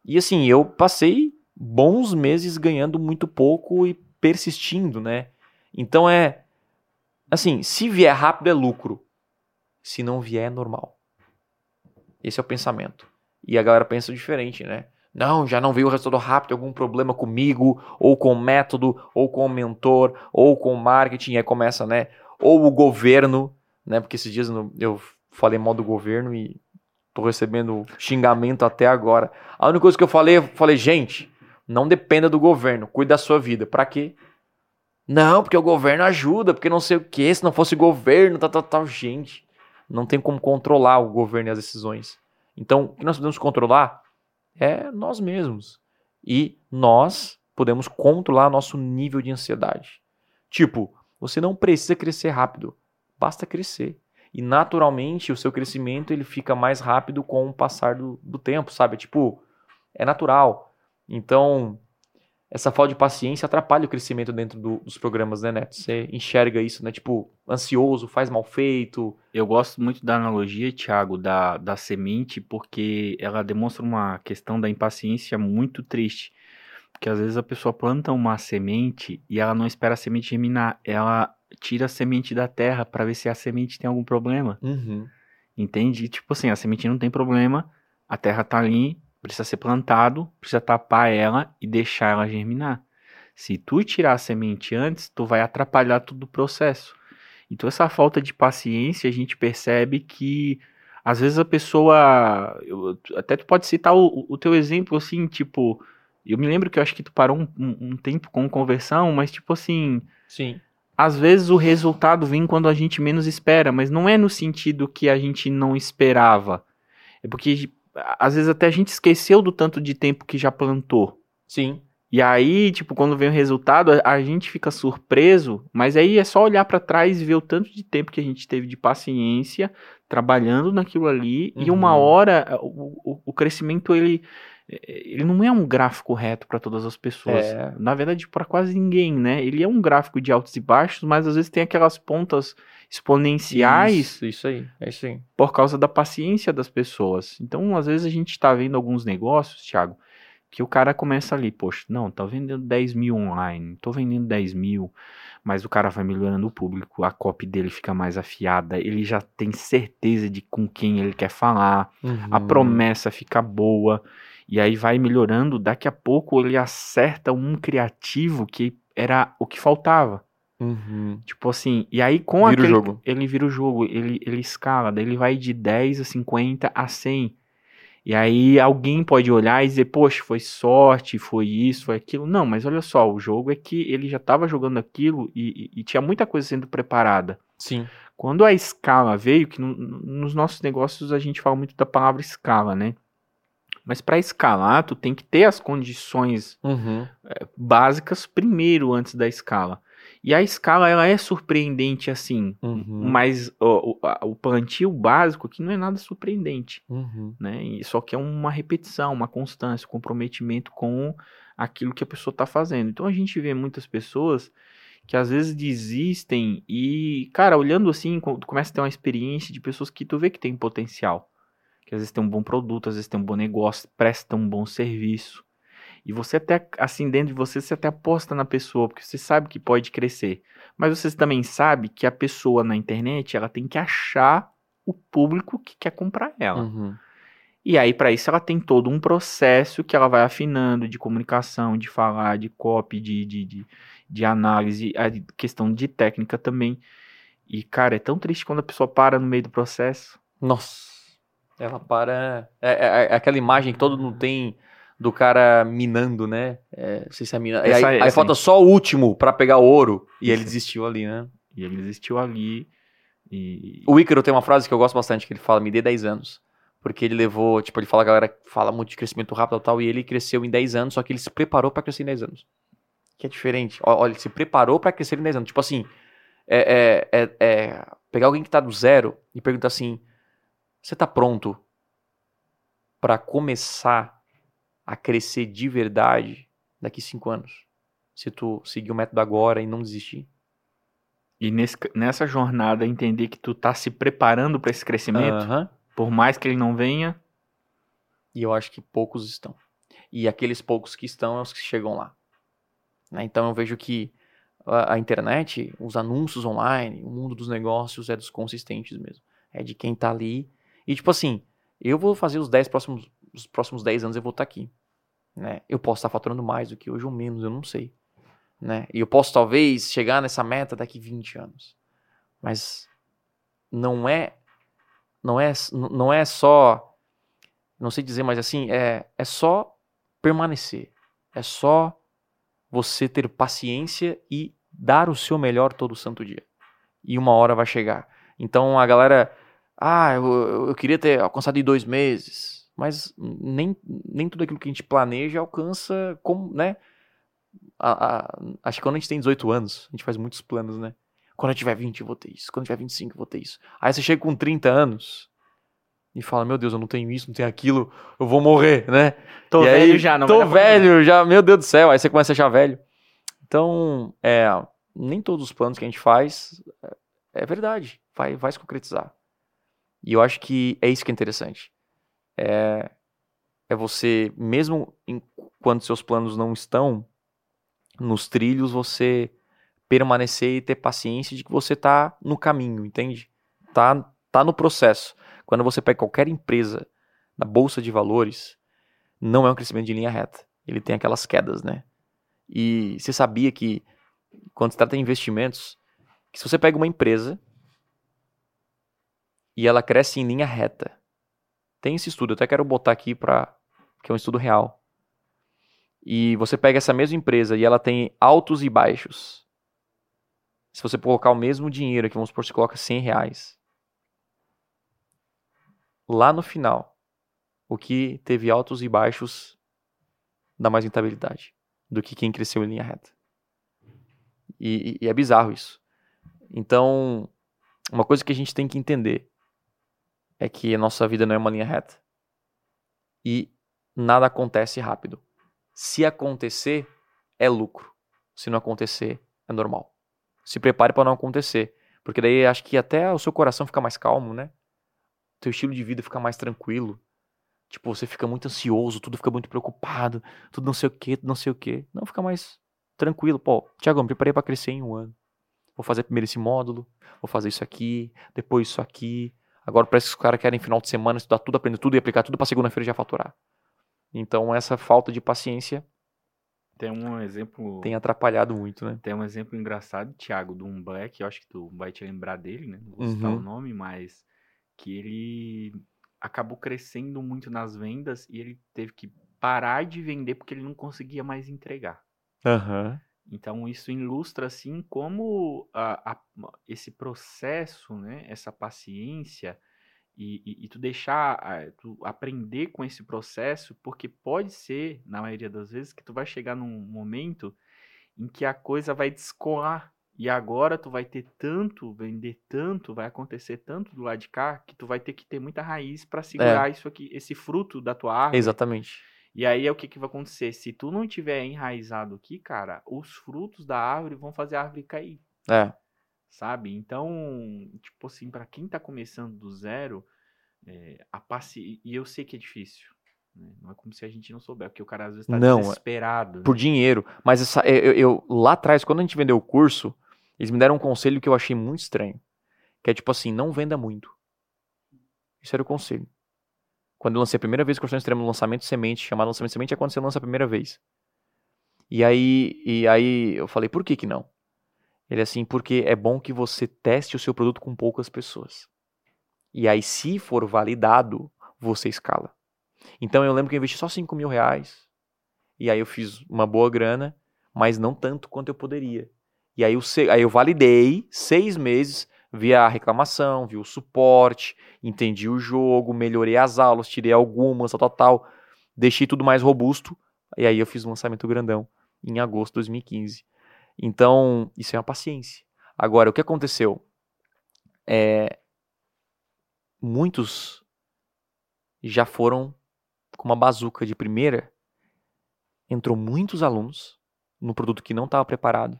E assim, eu passei bons meses ganhando muito pouco e persistindo, né? Então é assim, se vier rápido é lucro. Se não vier é normal. Esse é o pensamento. E a galera pensa diferente, né? Não, já não veio o resultado rápido, algum problema comigo, ou com o método, ou com o mentor, ou com o marketing, aí começa, né? Ou o governo, né? Porque esses dias eu falei mal do governo e tô recebendo xingamento até agora. A única coisa que eu falei, eu falei, gente, não dependa do governo, cuide da sua vida. Pra quê? Não, porque o governo ajuda, porque não sei o que, se não fosse governo, tal, tal, tal. Gente, não tem como controlar o governo e as decisões. Então, o que nós podemos controlar é nós mesmos. E nós podemos controlar nosso nível de ansiedade. Tipo, você não precisa crescer rápido, basta crescer. E naturalmente o seu crescimento ele fica mais rápido com o passar do, do tempo, sabe? Tipo, é natural. Então, essa falta de paciência atrapalha o crescimento dentro do- dos programas, né, Neto? Você enxerga isso, né? Tipo, ansioso, faz mal feito. Eu gosto muito da analogia, Thiago, da, da semente, porque ela demonstra uma questão da impaciência muito triste. Porque às vezes a pessoa planta uma semente e ela não espera a semente germinar. Ela tira a semente da terra para ver se a semente tem algum problema. Entende? E, tipo assim, a semente não tem problema, a terra tá ali, precisa ser plantado, precisa tapar ela e deixar ela germinar. Se tu tirar a semente antes, tu vai atrapalhar todo o processo. Então essa falta de paciência a gente percebe que às vezes a pessoa, eu- até tu pode citar o, o teu exemplo assim, tipo, eu me lembro que eu acho que tu parou um, um- um tempo com conversão, mas tipo assim, Sim. às vezes o resultado vem quando a gente menos espera, mas não é no sentido que a gente não esperava. É porque às vezes até a gente esqueceu do tanto de tempo que já plantou. Sim. E aí, tipo, quando vem o resultado, a, a gente fica surpreso, mas aí é só olhar pra trás e ver o tanto de tempo que a gente teve de paciência trabalhando naquilo ali, e Uhum. uma hora o, o, o crescimento ele ele não é um gráfico reto para todas as pessoas. É. Na verdade, para quase ninguém, né? Ele é um gráfico de altos e baixos, mas às vezes tem aquelas pontas exponenciais Isso, isso aí. É isso aí. por causa da paciência das pessoas. Então, às vezes a gente está vendo alguns negócios, Thiago, que o cara começa ali, poxa, não, tá vendendo 10 mil online, tô vendendo 10 mil, mas o cara vai melhorando o público, a copy dele fica mais afiada, ele já tem certeza de com quem ele quer falar, a Uhum. promessa fica boa, e aí vai melhorando, daqui a pouco ele acerta um criativo que era o que faltava. Uhum. Tipo assim, e aí com Vira o aquele, jogo. ele vira o jogo, ele, ele escala, daí ele vai de 10 a 50 a 100. E aí alguém pode olhar e dizer, poxa, foi sorte, foi isso, foi aquilo. Não, mas olha só, o jogo é que ele já estava jogando aquilo e, e- e tinha muita coisa sendo preparada. Sim. Quando a escala veio, que no- nos nossos negócios a gente fala muito da palavra escala, né? Mas para escalar, tu tem que ter as condições Uhum. básicas primeiro antes da escala. E a escala ela é surpreendente assim, Uhum. mas o, o, o plantio básico aqui não é nada surpreendente, Uhum. né? E só que é uma repetição, uma constância, um comprometimento com aquilo que a pessoa está fazendo. Então a gente vê muitas pessoas que às vezes desistem e, cara, olhando assim, começa a ter uma experiência de pessoas que tu vê que tem potencial, que às vezes tem um bom produto, às vezes tem um bom negócio, presta um bom serviço. E você até, assim, dentro de você, você até aposta na pessoa, porque você sabe que pode crescer. Mas você também sabe que a pessoa na internet, ela tem que achar o público que quer comprar ela. Uhum. E aí, para isso, ela tem todo um processo que ela vai afinando de comunicação, de falar, de copy, de, de, de, de análise, a questão de técnica também. E, cara, é tão triste quando a pessoa para no meio do processo. Nossa. Ela para. É, é- é aquela imagem que todo mundo tem do cara minando, né? É, não sei se é mina. Aí, Essa- aí essa falta aí. só o último pra pegar o ouro. E ele desistiu ali, né? E ele existiu ali. E. O Ícaro tem uma frase que eu gosto bastante, que ele fala, me dê 10 anos. Porque ele levou, tipo, ele fala, a galera fala muito de crescimento rápido e tal, e ele cresceu em 10 anos, só que ele se preparou pra crescer em 10 anos. Que é diferente. Olha, ele se preparou pra crescer em 10 anos. Tipo assim, é, é- é- é pegar alguém que tá do zero e perguntar assim, você tá pronto pra começar a crescer de verdade daqui 5 anos? Se tu seguir o método agora e não desistir. E nesse, nessa jornada, entender que tu tá se preparando para esse crescimento, Aham. por mais que ele não venha, E eu acho que poucos estão. E aqueles poucos que estão é os que chegam lá. né? Então eu vejo que a, a internet, os anúncios online, o mundo dos negócios é dos consistentes mesmo. É de quem tá ali. E tipo assim, eu vou fazer os 10 próximos, os próximos 10 anos eu vou estar aqui. Né? Eu posso estar faturando mais do que hoje ou menos, eu não sei. Né? E eu posso talvez chegar nessa meta daqui 20 anos. Mas não é não é não é só não sei dizer, mas assim, é, é só permanecer. É só você ter paciência e dar o seu melhor todo santo dia. E uma hora vai chegar. Então a galera, ah, eu, eu- queria ter alcançado em dois meses. Mas nem, nem tudo aquilo que a gente planeja alcança como, né? A- a- acho que quando a gente tem 18 anos, a gente faz muitos planos, né? Quando eu tiver 20 eu vou ter isso. Quando eu tiver 25 eu vou ter isso. Aí você chega com 30 anos e fala: Meu Deus, eu não tenho isso, não tenho aquilo, eu vou morrer, né? Tô E velho aí, já, não Tô velho já, meu Deus do céu. Aí você começa a achar velho. Então, é, nem todos os planos que a gente faz é, é verdade, vai, vai se concretizar. E eu acho que é isso que é interessante. É, é você, mesmo quando seus planos não estão nos trilhos, você permanecer e ter paciência de que você tá no caminho, entende? Tá, tá no processo. Quando você pega qualquer empresa na bolsa de valores, não é um crescimento de linha reta. Ele tem aquelas quedas, né? E você sabia que quando se trata de investimentos, que se você pega uma empresa e ela cresce em linha reta, tem esse estudo, eu até quero botar aqui para que é um estudo real. E você pega essa mesma empresa e ela tem altos e baixos. Se você colocar o mesmo dinheiro aqui, vamos supor, você coloca 100 reais. Lá no final, o que teve altos e baixos dá mais rentabilidade do que quem cresceu em linha reta. E, e- e é bizarro isso. Então, uma coisa que a gente tem que entender é que nossa vida não é uma linha reta. E nada acontece rápido. Se acontecer, é lucro. Se não acontecer, é normal. Se prepare para não acontecer. Porque daí acho que até o seu coração fica mais calmo, né? Teu estilo de vida fica mais tranquilo. Tipo, você fica muito ansioso, tudo fica muito preocupado, tudo não sei o que, tudo não sei o que. Não, fica mais tranquilo. Pô, Tiago, me preparei para crescer em um ano. Vou fazer primeiro esse módulo, vou fazer isso aqui, depois isso aqui. Agora parece que os caras querem final de semana estudar tudo, aprender tudo e aplicar tudo para segunda-feira já faturar. Então essa falta de paciência Tem um exemplo. tem atrapalhado muito, né? Tem um exemplo engraçado, Thiago, de um Black, eu acho que tu vai te lembrar dele, né? Não vou citar Uhum. o nome, mas que ele acabou crescendo muito nas vendas e ele teve que parar de vender porque ele não conseguia mais entregar. Aham. Então isso ilustra assim como a- a- esse processo, né, essa paciência e, e- e tu deixar, tu aprender com esse processo, porque pode ser, na maioria das vezes, que tu vai chegar num momento em que a coisa vai descolar e agora tu vai ter tanto, vender tanto, vai acontecer tanto do lado de cá que tu vai ter que ter muita raiz para segurar isso aqui, esse fruto da tua árvore. Exatamente. E aí é o que, que vai acontecer? Se tu não tiver enraizado aqui, cara, os frutos da árvore vão fazer a árvore cair, É. sabe? Então, tipo assim, pra quem tá começando do zero, é, a paci... e eu sei que é difícil. né? Não é como se a gente não souber, porque o cara às vezes tá Não, é desesperado. Por né? dinheiro. Mas essa, eu, eu- eu- lá atrás, quando a gente vendeu o curso, eles me deram um conselho que eu achei muito estranho. Que é tipo assim, não venda muito. Isso era o conselho. Quando eu lancei a primeira vez o curso extremo, lançamento semente, chamado lançamento semente, é quando você lança a primeira vez. E aí, e aí eu falei, por que que não? Ele assim, porque é bom que você teste o seu produto com poucas pessoas. E aí, se for validado, você escala. Então eu lembro que eu investi só 5 mil reais. E aí eu fiz uma boa grana, mas não tanto quanto eu poderia. E aí eu, aí eu validei seis meses, vi a reclamação, vi o suporte, entendi o jogo, melhorei as aulas, tirei algumas, tal, tal, tal. Deixei tudo mais robusto. E aí eu fiz um lançamento grandão em agosto de 2015. Então, isso é uma paciência. Agora, o que aconteceu? É, muitos já foram com uma bazuca de primeira. Entrou muitos alunos no produto que não estava preparado,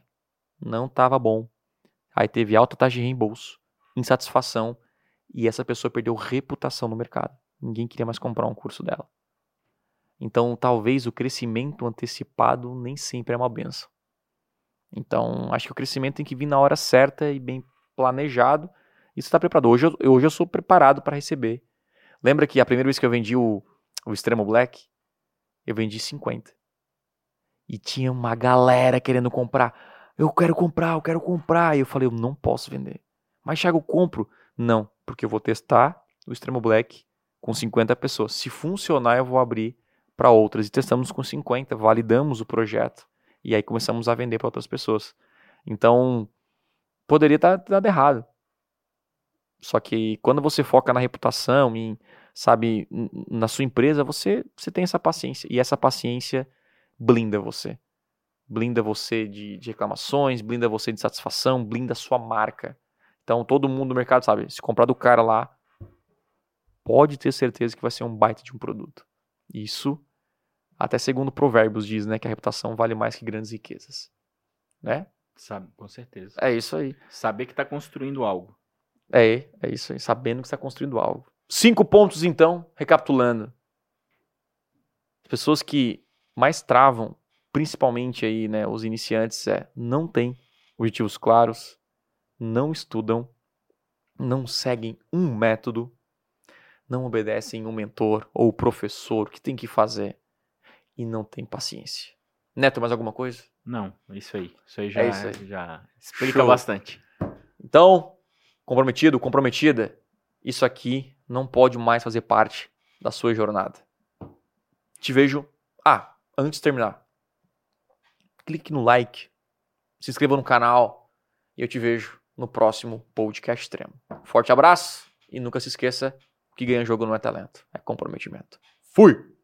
não estava bom. Aí teve alta taxa de reembolso, insatisfação e essa pessoa perdeu reputação no mercado. Ninguém queria mais comprar um curso dela. Então, talvez o crescimento antecipado nem sempre é uma benção. Então, acho que o crescimento tem que vir na hora certa e bem planejado. E você está preparado. Hoje eu, hoje eu sou preparado para receber. Lembra que a primeira vez que eu vendi o, o Extremo Black, eu vendi 50. E tinha uma galera querendo comprar. Eu quero comprar, eu quero comprar. E eu falei, eu não posso vender. Mas, Thiago, eu compro. Não, porque eu vou testar o Extremo Black com 50 pessoas. Se funcionar, eu vou abrir para outras. E testamos com 50, validamos o projeto. E aí começamos a vender para outras pessoas. Então, poderia estar dado errado. Só que quando você foca na reputação, em, sabe, na sua empresa, você, você tem essa paciência. E essa paciência blinda você. Blinda você de, de reclamações, blinda você de satisfação, blinda a sua marca. Então todo mundo no mercado sabe, se comprar do cara lá, pode ter certeza que vai ser um baita de um produto. Isso, até segundo Provérbios diz, né, que a reputação vale mais que grandes riquezas. Né? Sabe, com certeza. É isso aí. Saber que está construindo algo. É, é isso aí, sabendo que está construindo algo. Cinco pontos, então, recapitulando. As pessoas que mais travam, principalmente aí, né, os iniciantes, é não tem objetivos claros, não estudam, não seguem um método, não obedecem um mentor ou professor que tem que fazer e não tem paciência. Neto, mais alguma coisa? Não, isso aí. Isso aí já, É isso aí. já explica Show. bastante. Então, comprometido, comprometida, isso aqui não pode mais fazer parte da sua jornada. Te vejo. Ah, antes de terminar, clique no like, se inscreva no canal e eu te vejo no próximo podcast extremo. Forte abraço e nunca se esqueça que ganha jogo não é talento, é comprometimento. Fui!